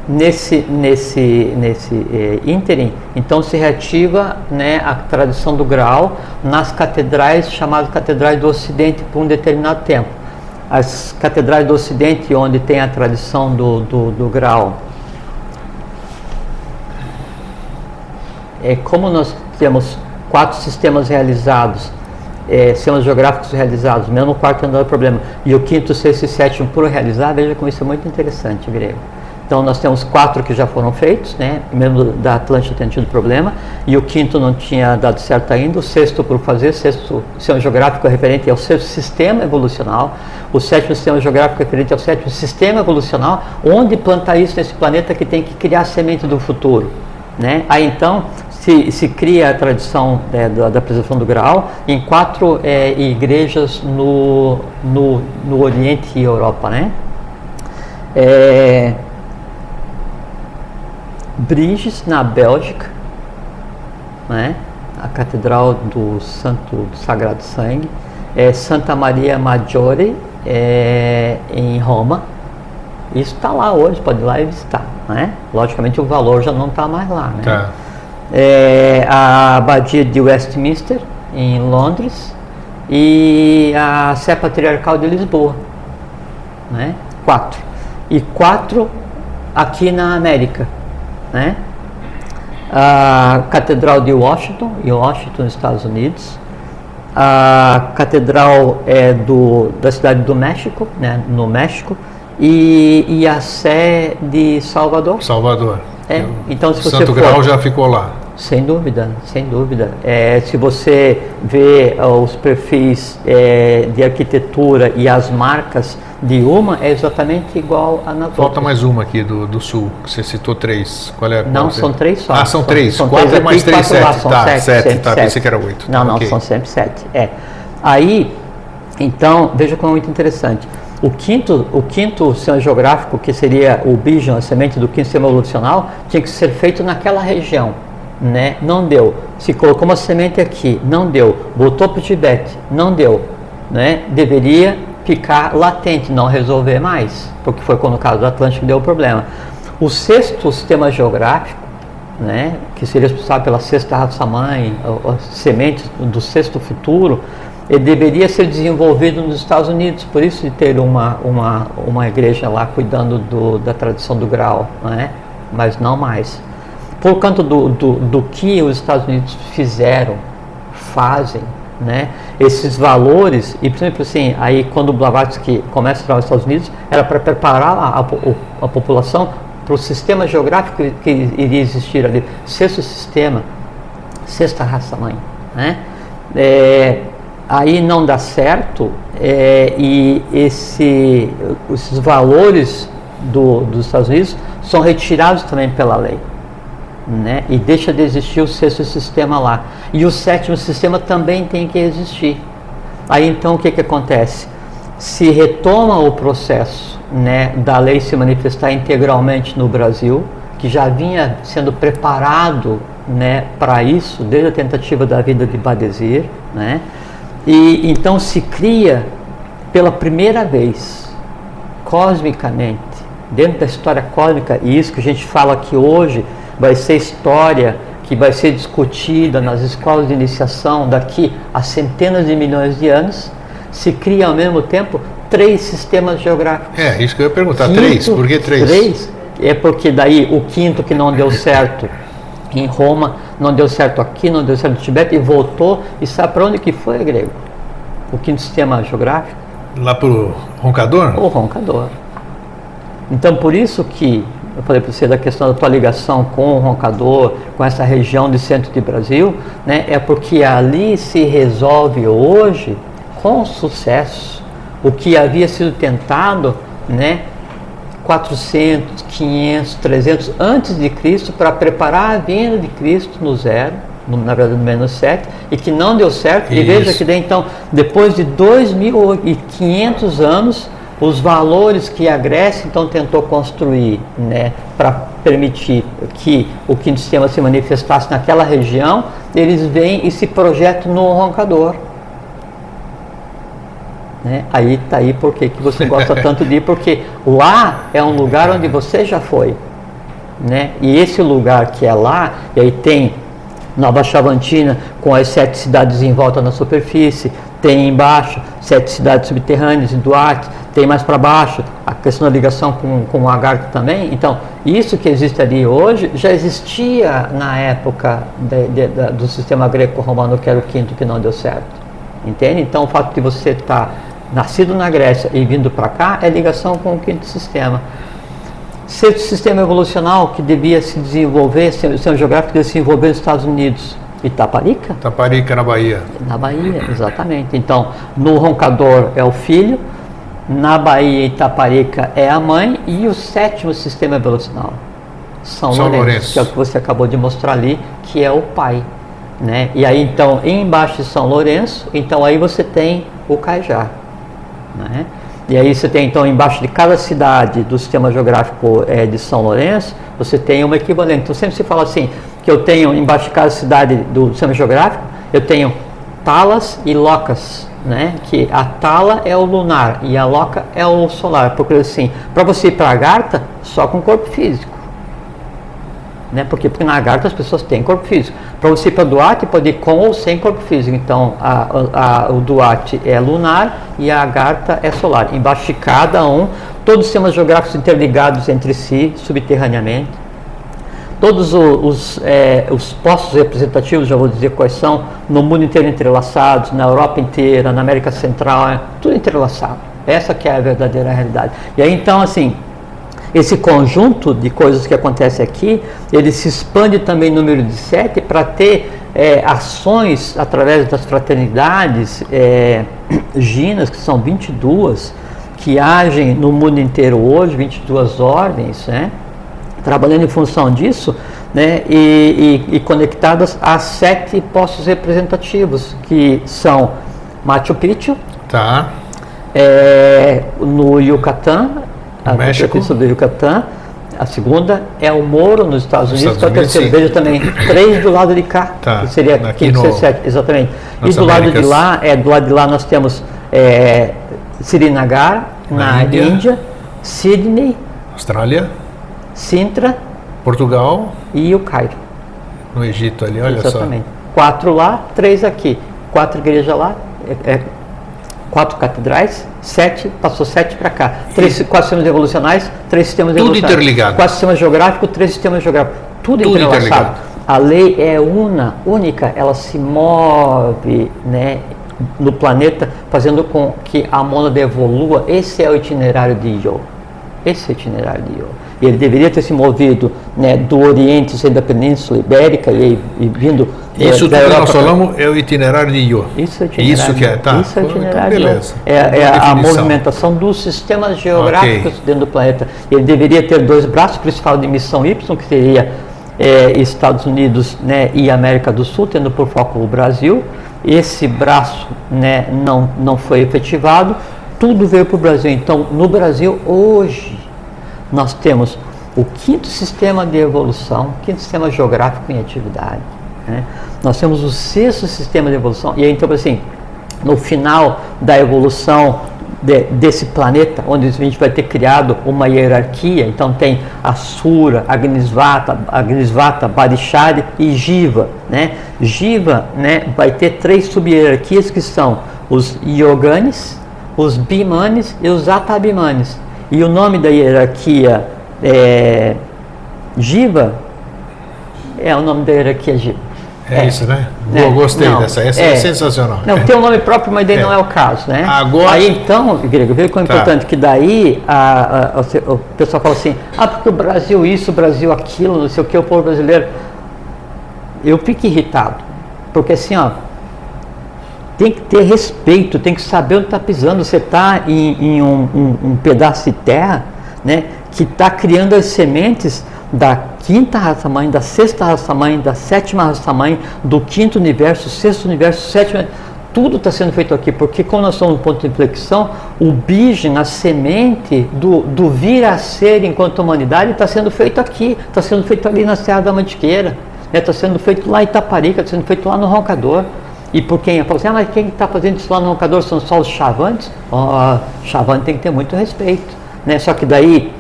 nesse, nesse, nesse é, ínterim, então se reativa né, a tradição do grau nas catedrais chamadas catedrais do Ocidente por um determinado tempo. As catedrais do Ocidente, onde tem a tradição do, do, do grau, é, como nós temos quatro sistemas realizados, é, sistemas geográficos realizados, mesmo o quarto não é problema, e o quinto, sexto e sétimo por realizar, veja como isso é muito interessante, grego. Então nós temos quatro que já foram feitos, né? mesmo da Atlântida tem tido problema, e o quinto não tinha dado certo ainda, o sexto por fazer, sexto sistema geográfico referente ao sexto sistema evolucional, o sétimo sistema geográfico referente ao sétimo sistema evolucional, onde plantar isso nesse planeta que tem que criar a semente do futuro. Né? Aí então se, se cria a tradição é, da, da preservação do Graal em quatro é, igrejas no, no, no Oriente e Europa. Né? É, Briges, na Bélgica, né? a Catedral do Santo do Sagrado Sangue, é, Santa Maria Maggiore, é, em Roma. Isso está lá hoje, pode ir lá e visitar. Né? Logicamente o valor já não está mais lá. Né? Tá é, a Abadia de Westminster, em Londres, e a Sé Patriarcal de Lisboa. Né? Quatro. E quatro aqui na América. Né? A Catedral de Washington, em Washington, Estados Unidos. A Catedral é do, da cidade do México, né? no México. E, e a Sé de Salvador. Salvador. É, então, se você Santo for, Grau já ficou lá. Sem dúvida, sem dúvida. É, se você vê uh, os perfis é, de arquitetura e as marcas de uma, é exatamente igual a na Falta mais uma aqui do, do sul, que você citou três. Qual é? Não, são três só. Ah, são, são três. São quatro três é mais aqui, três, sete. Lá, são tá, sete, sete, tá, sete. pensei que era oito. Não, não, okay. são sempre sete. É. Aí, então, veja como é muito interessante. O quinto, o quinto sistema geográfico, que seria o bijan, a semente do quinto sistema evolucional, tinha que ser feito naquela região. Né? Não deu. Se colocou uma semente aqui, não deu. Voltou para o Tibete, não deu. Né? Deveria ficar latente, não resolver mais, porque foi quando o caso do Atlântico deu o problema. O sexto sistema geográfico, né, que seria responsável pela sexta raça-mãe, sementes do sexto futuro, ele deveria ser desenvolvido nos Estados Unidos, por isso de ter uma, uma, uma igreja lá cuidando do, da tradição do grau, né? mas não mais. Por conta do, do, do que os Estados Unidos fizeram, fazem, né? esses valores, e por exemplo assim, aí quando o Blavatsky começa a trabalhar nos Estados Unidos, era para preparar a, a, a população para o sistema geográfico que iria existir ali, sexto sistema, sexta raça-mãe. Né? É, aí não dá certo é, e esse, esses valores do, dos Estados Unidos são retirados também pela lei. Né? E deixa de existir o sexto sistema lá. E o sétimo sistema também tem que existir. Aí então o que, que acontece? Se retoma o processo né, da lei se manifestar integralmente no Brasil, que já vinha sendo preparado né, para isso desde a tentativa da vida de Badesir, né? E então se cria pela primeira vez, cosmicamente, dentro da história cósmica, e isso que a gente fala aqui hoje vai ser história que vai ser discutida nas escolas de iniciação daqui a centenas de milhões de anos, se cria ao mesmo tempo três sistemas geográficos. É, isso que eu ia perguntar. Quinto, três? Por que três? Três. É porque daí o quinto que não deu certo em Roma, não deu certo aqui, não deu certo no Tibete, e voltou, e sabe para onde que foi, grego? O quinto sistema geográfico? Lá para o Roncador? O Roncador. Então, por isso que eu falei para você da questão da tua ligação com o Roncador, com essa região de centro de Brasil, né, é porque ali se resolve hoje, com sucesso, o que havia sido tentado, né, 400, 500, 300 antes de Cristo para preparar a vinda de Cristo no zero, no, na verdade no menos 7, e que não deu certo. Isso. E veja que daí, então, depois de 2.500 anos, os valores que a Grécia então tentou construir né, para permitir que o quinto sistema se manifestasse naquela região, eles vêm e se projetam no roncador. Né? Aí está aí porque que você gosta tanto de ir, porque lá é um lugar onde você já foi. Né? E esse lugar que é lá, e aí tem Nova Chavantina, com as sete cidades em volta na superfície, tem embaixo sete cidades subterrâneas em Duarte, tem mais para baixo a questão da ligação com, com o Agartha também. Então, isso que existe ali hoje já existia na época de, de, de, do sistema greco-romano, que era o quinto que não deu certo. Entende? Então, o fato de você estar tá nascido na Grécia e vindo para cá é ligação com o quinto sistema. Sexto sistema evolucional que devia se desenvolver, o sistema geográfico devia se desenvolver nos Estados Unidos. Itaparica? Itaparica, na Bahia. Na Bahia, exatamente. Então, no Roncador é o filho, na Bahia Itaparica é a mãe e o sétimo sistema evolucional, São, São Lourenço, Lourenço, que é o que você acabou de mostrar ali, que é o pai. Né? E aí, então, embaixo de São Lourenço, então aí você tem o Cajá. Né? E aí você tem então embaixo de cada cidade do sistema geográfico é, de São Lourenço, você tem uma equivalente. Então sempre se fala assim, que eu tenho embaixo de cada cidade do sistema geográfico, eu tenho talas e locas, né? Que a tala é o lunar e a loca é o solar. Porque assim, para você ir para a Garta, só com corpo físico. Né? Porque, porque na Agartha as pessoas têm corpo físico. Para você ir para Duarte, pode ir com ou sem corpo físico. Então, a, a, o Duarte é lunar e a Agartha é solar. Embaixo de cada um, todos os sistemas geográficos interligados entre si, subterraneamente. Todos os, os, é, os postos representativos, já vou dizer quais são, no mundo inteiro entrelaçados, na Europa inteira, na América Central, é tudo entrelaçado. Essa que é a verdadeira realidade. E aí, então, assim, esse conjunto de coisas que acontece aqui, ele se expande também no número de sete para ter é, ações através das fraternidades é, ginas, que são 22, que agem no mundo inteiro hoje, 22 ordens, né? trabalhando em função disso, né? e, e, e conectadas a sete postos representativos, que são Machu Picchu, tá. É, no Yucatán, a México. do Yucatán. A segunda é o Moro nos Estados Unidos, que é a terceira. Veja também, três do lado de cá, tá. que seria Aqui no, exatamente. E do Américas. lado de lá, é, do lado de lá nós temos é, Srinagar, na, Na Índia. Índia, Sydney, Austrália, Sintra Portugal, e o Cairo. no Egito ali, olha exatamente. Quatro lá, três aqui. Quatro igrejas lá, é, é, quatro catedrais, sete, passou sete para cá. Três, quatro sistemas evolucionais, três sistemas Tudo interligado. Quatro sistemas geográficos, três sistemas geográficos. Tudo, Tudo interligado. A lei é una, única, ela se move né, no planeta, fazendo com que a mônada evolua. Esse é o itinerário de Io. Esse é o itinerário de Io. E ele deveria ter se movido né, do Oriente, sendo da Península Ibérica e, e vindo. Isso da tudo que nós falamos é o itinerário de Io. isso é o itinerário. Isso que é, tá. Isso é o Então, itinerário. beleza. É, é a definição. movimentação dos sistemas geográficos Ok. dentro do planeta. Ele deveria ter dois braços, principal de missão Y, que seria é, Estados Unidos né, e América do Sul, tendo por foco o Brasil. Esse braço né, não, não foi efetivado, tudo veio para o Brasil. Então, no Brasil, hoje, nós temos o quinto sistema de evolução, quinto sistema geográfico em atividade. Né? Nós temos o sexto sistema de evolução, e aí, então, assim, no final da evolução de- desse planeta, onde a gente vai ter criado uma hierarquia, então tem Asura, Agnisvata, Agnisvata, Barishari e Jiva. Né? Jiva né, vai ter três sub-hierarquias que são os Yoganes, os Bimanes e os Atabimanes. E o nome da hierarquia é, Jiva é o nome da hierarquia Jiva. É, isso, né? É, Boa, gostei não, dessa. Essa é, sensacional. Não, É. tem um nome próprio, mas daí É. não é o caso, né? Agora- Aí então, Grego, veja como é Tá. importante que daí a, a- você- o pessoal fala assim, ah, porque o Brasil isso, o Brasil aquilo, não sei o que, o povo brasileiro. Eu fico irritado, porque assim, ó, tem que ter respeito, tem que saber onde está pisando. Você está em, em um, um- um pedaço de terra né, que está criando as sementes da quinta raça mãe, da sexta raça mãe, da sétima raça mãe, do quinto universo, sexto universo, sétimo. tudo está sendo feito aqui, porque como nós somos um ponto de inflexão, o bigen, a semente do, do vir a ser enquanto humanidade está sendo feito aqui, está sendo feito ali na Serra da Mantiqueira, está né? sendo feito lá em Itaparica, está sendo feito lá no Roncador. E por quem? Fala assim, ah, mas quem está fazendo isso lá no Roncador são só os chavantes? Oh, chavante tem que ter muito respeito. Né? Só que daí,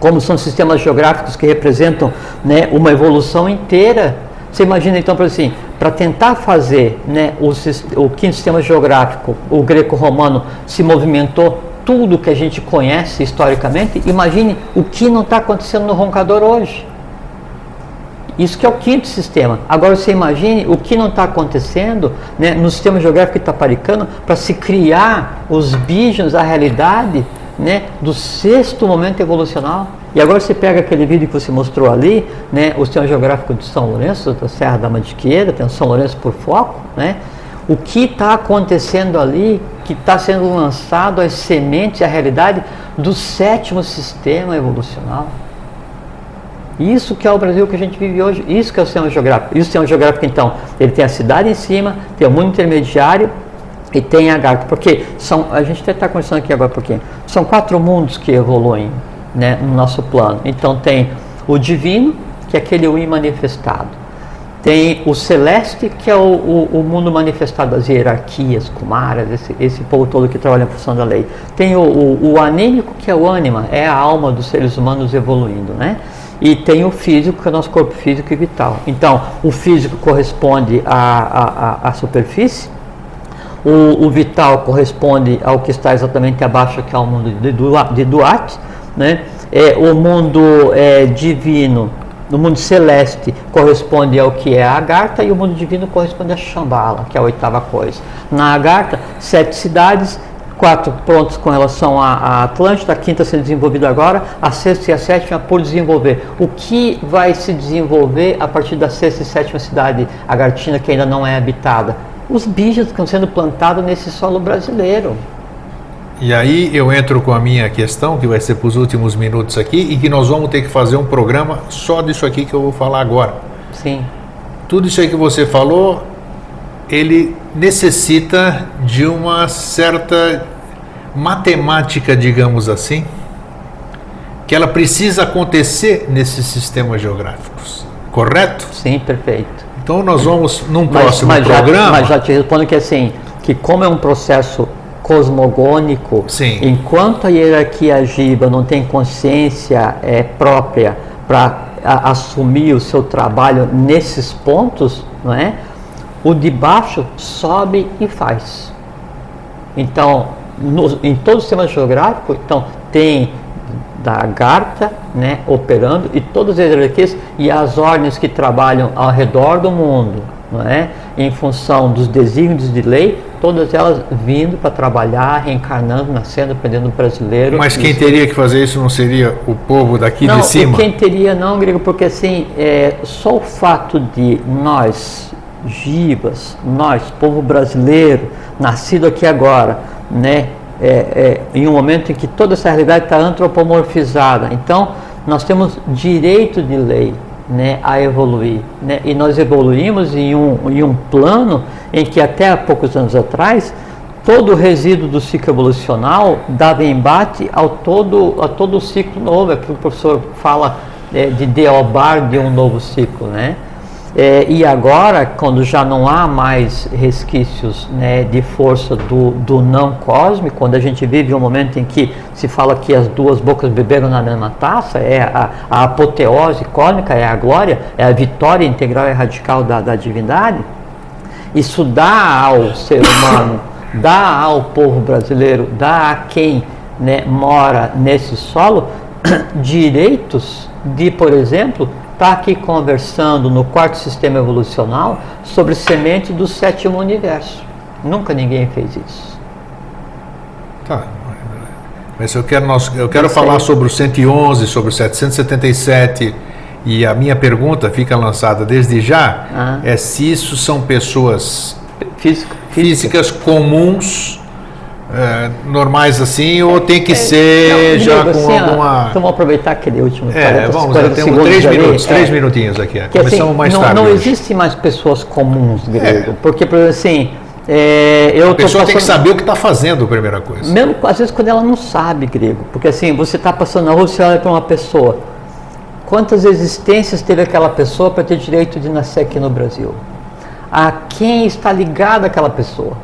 como são sistemas geográficos que representam né, uma evolução inteira, você imagina então, assim, para tentar fazer né, o, o quinto sistema geográfico, o greco-romano, se movimentou tudo que a gente conhece historicamente, imagine o que não está acontecendo no roncador hoje. Isso que é o quinto sistema. Agora você imagine o que não está acontecendo né, no sistema geográfico itaparicano para se criar os bijos, a realidade né, do sexto momento evolucional. E agora você pega aquele vídeo que você mostrou ali, né, o sistema geográfico de São Lourenço, da Serra da Mantiqueira, tem o São Lourenço por foco, né? O que está acontecendo ali, que está sendo lançado as sementes, a realidade do sétimo sistema evolucional. Isso que é o Brasil que a gente vive hoje, isso que é o sistema geográfico. E o sistema geográfico, então, ele tem a cidade em cima, tem o mundo intermediário e tem a. Porque são, a gente está conversando aqui agora um pouquinho, são quatro mundos que evoluem né, no nosso plano. Então tem o divino, que é aquele o imanifestado. Tem o celeste, que é o, o, o mundo manifestado das hierarquias, kumaras, esse, esse povo todo que trabalha em função da lei. Tem o, o, o anímico, que é o ânima, é a alma dos seres humanos evoluindo, né? E tem o físico, que é o nosso corpo físico e vital. Então, o físico corresponde à, à, à superfície, o, o, vital corresponde ao que está exatamente abaixo, que é o mundo de, Duarte, né? É, o mundo é, divino, o mundo celeste corresponde ao que é a Agartha e o mundo divino corresponde a Shambhala, que é a oitava coisa. Na Agartha, sete cidades, quatro prontos com relação à Atlântida, a quinta sendo desenvolvida agora, a sexta e a sétima por desenvolver. O que vai se desenvolver a partir da sexta e sétima cidade agartina que ainda não é habitada? Os bichos que estão sendo plantados nesse solo brasileiro. E aí eu entro com a minha questão, que vai ser para os últimos minutos aqui, e que nós vamos ter que fazer um programa só disso aqui que eu vou falar agora. Sim. Tudo isso aí que você falou, ele necessita de uma certa matemática, digamos assim, que ela precisa acontecer nesses sistemas geográficos, correto? Sim, perfeito. Então nós vamos num próximo mas programa. Já, mas já te respondo que assim, que como é um processo cosmogônico, Sim. enquanto a hierarquia giba não tem consciência é, própria para assumir o seu trabalho nesses pontos, não é? o de baixo sobe e faz. Então, no, em todo o sistema geográfico, então, tem da Garta né, operando e todas as hierarquias e as ordens que trabalham ao redor do mundo, não é? em função dos desígnios de lei, todas elas vindo para trabalhar, reencarnando, nascendo, aprendendo brasileiro. Mas quem isso. teria que fazer isso não seria o povo daqui não, de cima? Quem teria não, Grego, porque assim, é, só o fato de nós, gibas, nós, povo brasileiro, nascido aqui agora, né, é, é, em um momento em que toda essa realidade está antropomorfizada. Então, nós temos direito de lei, né, a evoluir. Né? E nós evoluímos em um, em um plano em que até há poucos anos atrás todo o resíduo do ciclo evolucional dava embate ao todo, a todo o ciclo novo, é que o professor fala é, de deobar de um novo ciclo. Né? É, e agora, quando já não há mais resquícios né, de força do, do não cósmico, quando a gente vive um momento em que se fala que as duas bocas beberam na mesma taça, é a, a apoteose cósmica, é a glória, é a vitória integral e radical da, da divindade, isso dá ao ser humano, dá ao povo brasileiro, dá a quem né, mora nesse solo direitos de, por exemplo, está aqui conversando no quarto sistema evolucional sobre semente do sétimo universo. Nunca ninguém fez isso. Tá. Mas eu quero, nós, eu quero falar sobre o 111, sobre o 777. E a minha pergunta fica lançada desde já: ah. é se isso são pessoas Física, físicas comuns é, normais assim ou tem que é, ser não, já com assim, alguma. Então vamos aproveitar aquele último. É, 40, vamos, 40 temos três minutos, ali, três é, minutinhos aqui. Que, Começamos assim, mais não, tarde. Não existem mais pessoas comuns, grego, é. porque por exemplo, assim É, eu a pessoa passando... tem que saber o que está fazendo, primeira coisa. Mesmo, às vezes, quando ela não sabe grego. Porque assim, você está passando na rua, você olha para uma pessoa. Quantas existências teve aquela pessoa para ter direito de nascer aqui no Brasil? A quem está ligada aquela pessoa?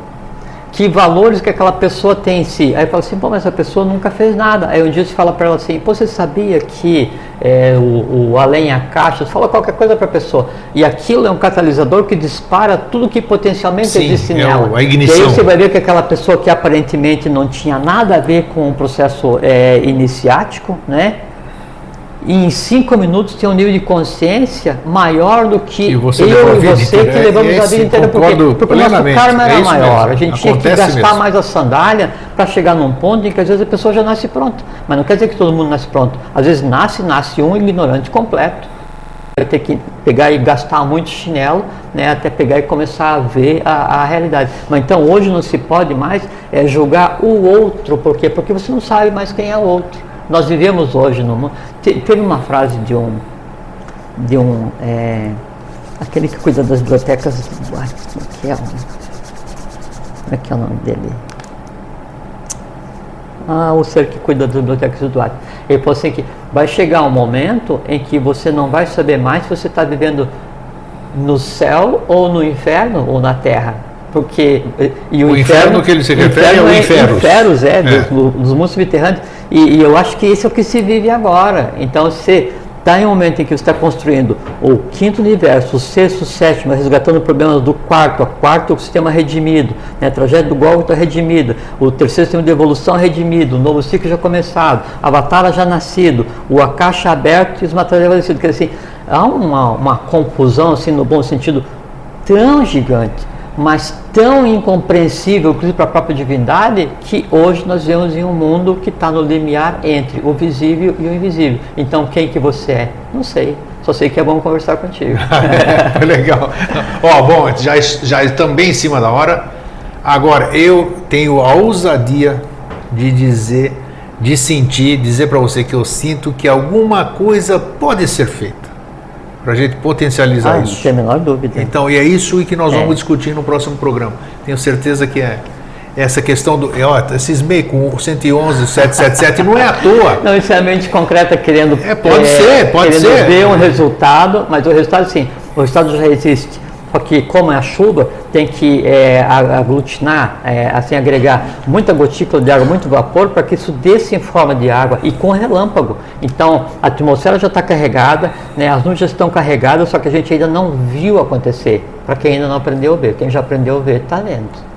Que valores que aquela pessoa tem em si. Aí fala assim, pô, mas essa pessoa nunca fez nada. Aí um dia você fala para ela assim, pô, você sabia que é, o, o além a caixa, você fala qualquer coisa para a pessoa. E aquilo é um catalisador que dispara tudo que potencialmente Sim, existe é nela. A ignição. E aí você vai ver que aquela pessoa que aparentemente não tinha nada a ver com o processo é, iniciático, né? E em cinco minutos tem um nível de consciência maior do que eu e você que levamos esse, a vida inteira. Porque, porque o nosso karma era é maior. Mesmo. A gente Acontece tinha que gastar mesmo. mais a sandália para chegar num ponto em que às vezes a pessoa já nasce pronta. Mas não quer dizer que todo mundo nasce pronto. Às vezes nasce, nasce um ignorante completo. Vai ter que pegar e gastar muito chinelo, né, até pegar e começar a ver a, a realidade. Mas então hoje não se pode mais é, julgar o outro. Por quê? Porque você não sabe mais quem é o outro. Nós vivemos hoje no mundo. Teve uma frase de um. de um. É, aquele que cuida das bibliotecas. Ai, como é que é? Como é que é o nome dele? Ah, o ser que cuida das bibliotecas do Duarte. Ele falou assim que vai chegar um momento em que você não vai saber mais se você está vivendo no céu ou no inferno ou na terra porque e o, o inferno, inferno, que ele se refere é o inferno. Infernos, é, é. Dos, dos mundos subterrâneos. E, e, eu acho que esse é o que se vive agora. Então, se está em um momento em que você está construindo o quinto universo, o sexto, o sétimo, resgatando problemas do quarto, a quarto o sistema redimido, né, a tragédia do Gólgota redimida, o terceiro sistema de evolução redimido, o novo ciclo já começado, a batalha já nascido, o a caixa aberto e os materiais falecidos. Quer dizer, assim, há uma, uma confusão, assim, no bom sentido, tão gigante mas tão incompreensível, inclusive para a própria divindade, que hoje nós vivemos em um mundo que está no limiar entre o visível e o invisível. Então, quem que você é? Não sei. Só sei que é bom conversar contigo. Legal. Ó, bom, já, já também em cima da hora. Agora, eu tenho a ousadia de dizer, de sentir, dizer para você que eu sinto que alguma coisa pode ser feita para a gente potencializar ah, isso. Não tem a menor dúvida. Então, e é isso que nós é. vamos discutir no próximo programa. Tenho certeza que é essa questão do. Ó, cismei com o 111, 777, não é à toa. Não necessariamente concreta, querendo. É, pode é, ser, pode querendo ser. ver um resultado, mas o resultado, sim, o resultado já existe. Só que, como é a chuva, tem que é, aglutinar, é, assim, agregar muita gotícula de água, muito vapor, para que isso desça em forma de água e com relâmpago. Então, a atmosfera já está carregada, né, as nuvens já estão carregadas, só que a gente ainda não viu acontecer. Para quem ainda não aprendeu a ver, quem já aprendeu a ver, está vendo.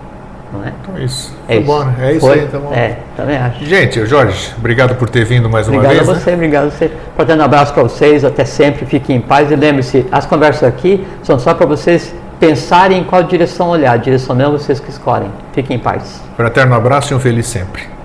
Não é? Então, isso. É isso. Bom, né? É isso Foi? aí, tá bom. É, também acho. Gente, Jorge, obrigado por ter vindo mais obrigado uma vez. Obrigado a você, né? obrigado a você. Portanto, um abraço para vocês, até sempre, fiquem em paz e lembre-se, as conversas aqui são só para vocês pensarem em qual direção olhar, a direção mesmo vocês que escolhem. Fiquem em paz. Fraterno abraço e um feliz sempre.